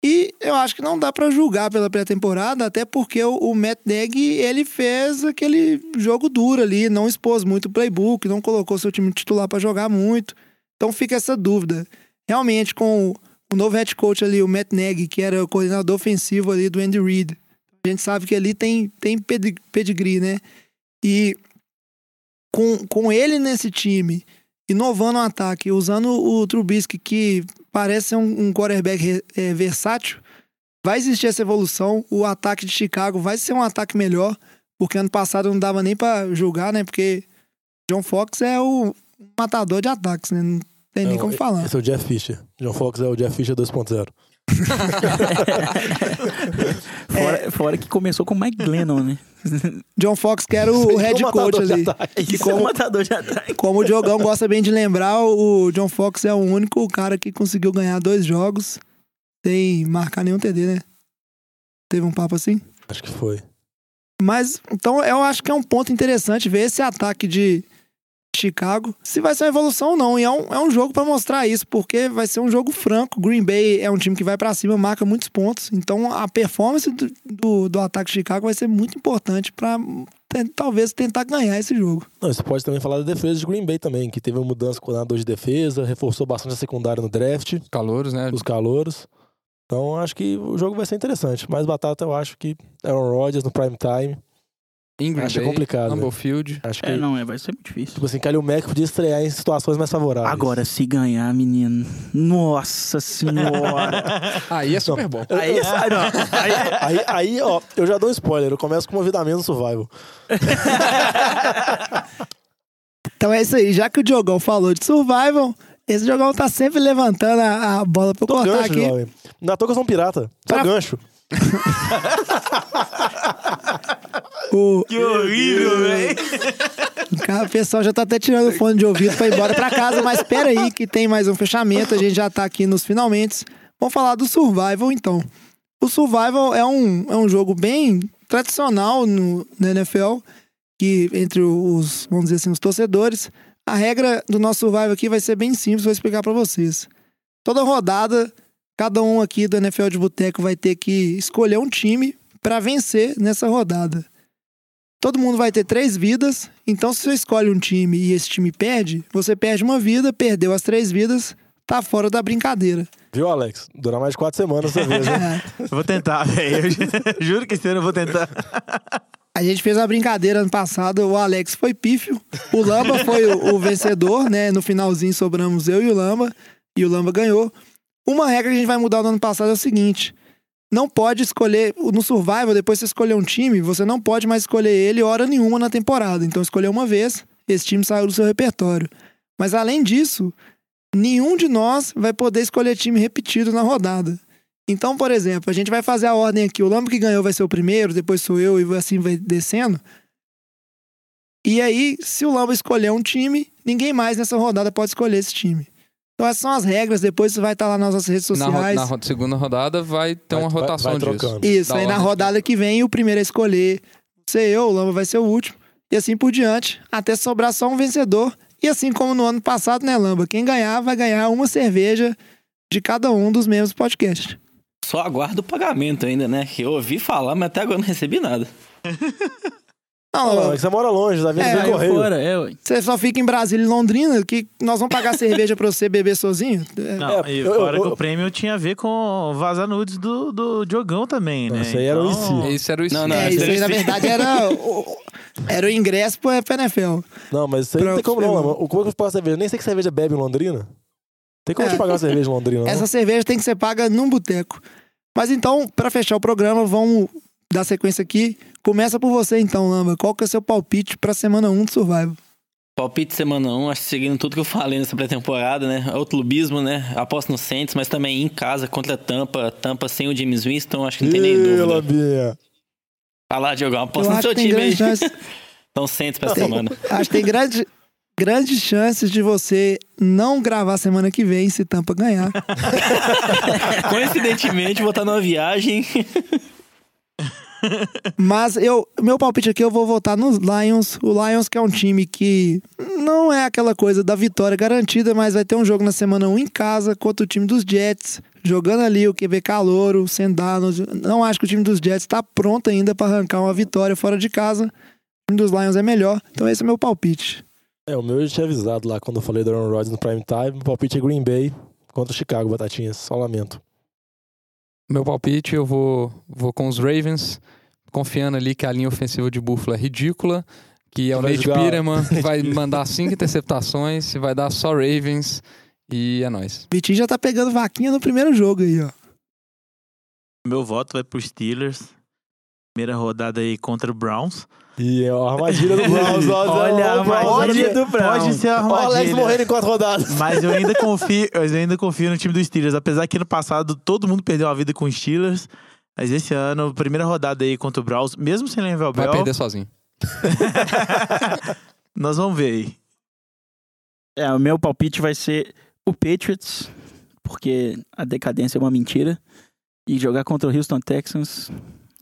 E eu acho que não dá pra julgar pela pré-temporada, até porque o, o Matt Nagy, ele fez aquele jogo duro ali, não expôs muito o playbook, não colocou seu time titular pra jogar muito. Então fica essa dúvida. Realmente, com o novo head coach ali, o Matt Nagy, que era o coordenador ofensivo ali do Andy Reid, a gente sabe que ali tem, tem pedi- pedigree, né? E com, com ele nesse time, inovando o ataque, usando o Trubisky, que parece ser um, um quarterback é, versátil, vai existir essa evolução. O ataque de Chicago vai ser um ataque melhor, porque ano passado não dava nem pra julgar, né? Porque John Fox é o matador de ataques, né? Não tem nem como falar. Esse é o Jeff Fisher. John Fox é o Jeff Fisher 2.0. Fora, fora que começou com o Mike Glennon, né? John Fox, que era o, o head Um coach ali. Que é como, matador de ataque. como o Diogão gosta bem de lembrar, o John Fox é o único cara que conseguiu ganhar dois jogos sem marcar nenhum TD, né? Teve um papo assim? Acho que foi. Mas, então, eu acho que é um ponto interessante ver esse ataque de Chicago, se vai ser uma evolução ou não. E é um, é um jogo pra mostrar isso, porque vai ser um jogo franco. Green Bay é um time que vai pra cima, marca muitos pontos. Então, a performance do, do, do ataque de Chicago vai ser muito importante pra te- talvez tentar ganhar esse jogo. Não, você pode também falar da defesa de Green Bay também, que teve uma mudança com o coordenador de defesa, reforçou bastante a secundária no draft, Calouros, né? os calouros. Então acho que o jogo vai ser interessante. Mais batata eu acho que Aaron Rodgers no prime time. Green Acho Bay, complicado, Lambeau né? Field. Acho que, É, não, é, vai ser muito difícil. tipo assim, Kalil Mack podia estrear em situações mais favoráveis. Agora, se ganhar, menino. Nossa senhora. Aí é Super Bowl. aí, aí, não, aí, Aí, aí, ó, eu já dou um spoiler. Eu começo com uma vida menos no survival. Então é isso aí. Já que o Diogão falou de survival, esse Diogão tá sempre levantando a, a bola pra eu Tô cortar gancho, aqui. jovem. Na que eu sou um pirata. Só Pra- gancho. O, que horrível, velho. O pessoal já tá até tirando o fone de ouvido pra ir embora pra casa, mas espera aí que tem mais um fechamento, a gente já tá aqui nos finalmente. Vamos falar do Survival então. O Survival é um, é um jogo bem tradicional no, na NFL, que entre os, vamos dizer assim, os torcedores. A regra do nosso Survival aqui vai ser bem simples, vou explicar pra vocês. Toda rodada, cada um aqui do NFL de Boteco vai ter que escolher um time pra vencer nessa rodada. Todo mundo vai ter três vidas, então se você escolhe um time e esse time perde, você perde uma vida, perdeu as três vidas, tá fora da brincadeira. Viu, Alex? Durar mais de quatro semanas dessa vez, né? É. Eu vou tentar, velho. Juro que esse ano eu vou tentar. A gente fez uma brincadeira ano passado, o Alex foi pífio, o Lamba foi o, o vencedor, né? No finalzinho sobramos eu e o Lamba, e o Lamba ganhou. Uma regra que a gente vai mudar no ano passado é o seguinte: não pode escolher, no Survival, depois você escolher um time, você não pode mais escolher ele hora nenhuma na temporada. Então escolheu uma vez, esse time saiu do seu repertório. Mas além disso, nenhum de nós vai poder escolher time repetido na rodada. Então, por exemplo, a gente vai fazer a ordem aqui. O Lamba que ganhou vai ser o primeiro, depois sou eu e assim vai descendo. E aí, se o Lamba escolher um time, ninguém mais nessa rodada pode escolher esse time. Então essas são as regras, depois vai estar lá nas nossas redes Na, ro- sociais. na ro- segunda rodada vai ter Vai- uma vai- rotação vai disso. trocando. Isso, Da aí na rodada que vem, o primeiro a escolher ser eu, o Lamba vai ser o último. e assim por diante, até sobrar só um vencedor. E assim como no ano passado, né, Lamba? Quem ganhar vai ganhar uma cerveja de cada um dos membros do podcast. Só aguardo o pagamento ainda, né? Que eu ouvi falar, mas até agora não recebi nada. Não, Não, você mora longe, tá vendo? É, correio. Fora, é, ué. você só fica em Brasília e Londrina, que nós vamos pagar cerveja pra você beber sozinho? É, Não, É, e eu- fora eu- que o prêmio tinha a ver com vazar nudes do, do Diogão também, né? Isso aí era o Então, IC. Esse era o Não, não, É, isso aí, na verdade, era o, era o ingresso pro NFL. Não, mas isso aí não tem Pronto, como não, mano. Como é que eu pago cerveja? Nem sei que cerveja bebe em Londrina. Tem como É. te pagar uma cerveja em Londrina, não? Essa cerveja tem que ser paga num boteco. Mas então, pra fechar o programa, vamos dar sequência aqui. Começa por você então, Lamba. Qual que é o seu palpite pra semana 1 do Survival? Palpite semana 1, acho que seguindo tudo que eu falei nessa pré-temporada, né? É o clubismo, né? Aposto no Saints, mas também em casa contra a Tampa. Tampa sem o James Winston, acho que não tem nem dúvida. Lambinha. Vai lá, Diogão, Eu aposta no seu time aí. chances, Então Saints pra Tem. semana. acho que tem grande, grandes chances de você não gravar semana que vem se Tampa ganhar. Coincidentemente, vou estar numa viagem. Mas eu, meu palpite aqui eu vou votar nos Lions. O Lions que é um time que não é aquela coisa da vitória garantida, mas vai ter um jogo na semana 1 em casa contra o time dos Jets, jogando ali o QB Calouro, Sendano. Não acho que o time dos Jets está pronto ainda para arrancar uma vitória fora de casa. O time dos Lions é melhor. Então esse é meu palpite. É, o meu eu tinha avisado lá quando eu falei do Aaron Rodgers no Prime Time. O palpite é Green Bay contra o Chicago, Batatinhas. Só lamento. Meu palpite, eu vou, vou com os Ravens, confiando ali que a linha ofensiva de Buffalo é ridícula, que é o Vai Nate Peterman que vai mandar cinco interceptações, vai dar só Ravens e é nóis. Vitinho já tá pegando vaquinha no primeiro jogo aí, ó. Meu voto vai pro Steelers. Primeira rodada aí contra o Browns. E ó, a armadilha do Browns. ó, Olha a o armadilha olha- do Browns. Pode ser a o Alex armadilha. morrendo em quatro rodadas. Mas eu ainda confio, eu ainda confio no time do Steelers, apesar que ano passado todo mundo perdeu a vida com os Steelers. Mas esse ano, primeira rodada aí contra o Browns, mesmo sem Level Vai Bell, perder sozinho. nós vamos ver aí. É, o meu palpite vai ser o Patriots, porque a decadência é uma mentira. E jogar contra o Houston Texans,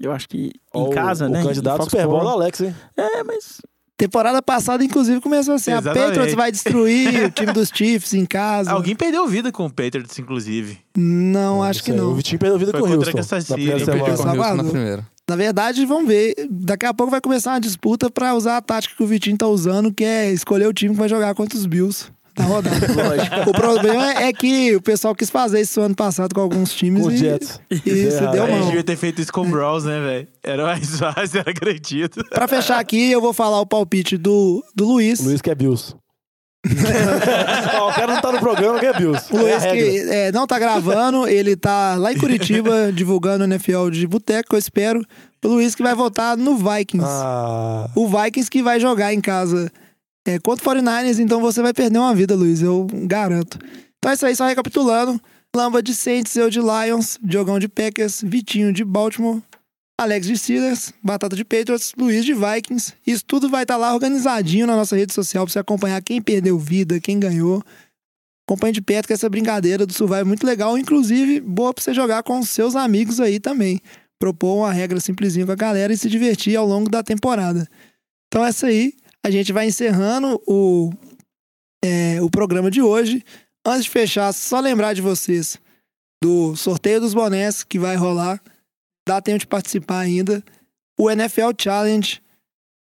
eu acho que em o- casa, o né? candidato em Super Bowl do Foxborough. Alex, hein? É, mas Temporada passada, inclusive, começou assim: a Exatamente. Patriots vai destruir o time dos Chiefs em casa. Alguém perdeu vida com o Patriots, inclusive. Não, acho que não. O Vitinho perdeu vida Foi com o Houston. Kansas Na City, primeira ele Perdeu semana. com o Houston na Salvador. primeira. Na verdade, vamos ver. Daqui a pouco vai começar uma disputa pra usar a tática que o Vitinho tá usando, que é escolher o time que vai jogar contra os Bills na rodada. o problema é que o pessoal quis fazer isso ano passado com alguns times Com e Jets. isso É, deu a gente devia ter feito isso com o Browns, né, velho? Era mais fácil, era garantido. Pra fechar aqui, eu vou falar o palpite do, do Luiz. O Luiz que é Bills. Ó, o cara não tá no programa que é Bills. O É Luiz regra. que é, não tá gravando, ele tá lá em Curitiba divulgando o NFL de boteco, eu espero. O Luiz que vai votar no Vikings. Ah, o Vikings que vai jogar em casa é, contra o 49ers, então você vai perder uma vida, Luiz, eu garanto. Então é isso aí, só recapitulando. Lamba de Saints, eu de Lions, Diogão de Packers, Vitinho de Baltimore, Alex de Steelers, Batata de Patriots, Luiz de Vikings. Isso tudo vai estar lá organizadinho na nossa rede social pra você acompanhar quem perdeu vida, quem ganhou. Acompanhe de perto que essa brincadeira do Survival é muito legal, inclusive boa pra você jogar com seus amigos aí também. Propor uma regra simplesinha com a galera e se divertir ao longo da temporada. Então essa aí, a gente vai encerrando o, é, o programa de hoje. Antes de fechar, só lembrar de vocês do sorteio dos bonés que vai rolar. Dá tempo de participar ainda. O NFL Challenge,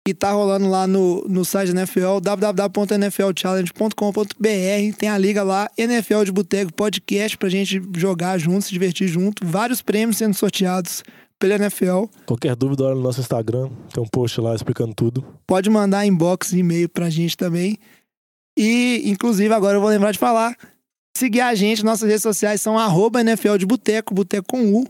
que tá rolando lá no, no site NFL, www.nflchallenge.com.br. Tem a liga lá, NFL de Boteco Podcast, pra gente jogar junto, se divertir junto. Vários prêmios sendo sorteados pela NFL. qualquer dúvida, olha no nosso Instagram. Tem um post lá explicando tudo. pode mandar inbox e e-mail pra gente também. E, inclusive, agora eu vou lembrar de falar. Seguir a gente, nossas redes sociais são arroba NFL de Boteco, Boteco com U.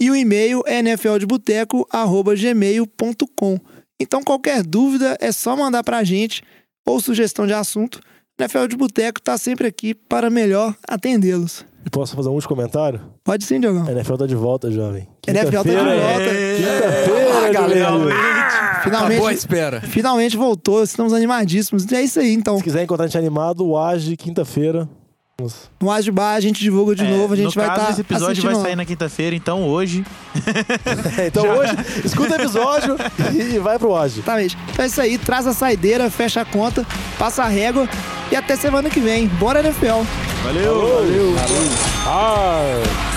E o e-mail é nfldeboteco, arroba gmail.com. Então, qualquer dúvida é só mandar pra gente ou sugestão de assunto. NFL de Boteco tá sempre aqui para melhor atendê-los. Posso fazer um último comentário? Pode sim, Diogão. A NFL tá de volta, jovem. NFL tá de volta. Quinta-feira, galera. Boa Finalmente, espera. finalmente voltou, estamos animadíssimos. E é isso aí, então. Se quiser encontrar a gente animado, o Age, quinta-feira. No As de Bar a gente divulga de É, novo, a gente no vai estar esse episódio assistindo vai lá. sair na quinta-feira, então hoje. então hoje, escuta o episódio e vai pro hoje. Exatamente. Então é isso aí, traz a saideira, fecha a conta, passa a régua e até semana que vem. Bora NFL! Valeu! Valeu. Ah.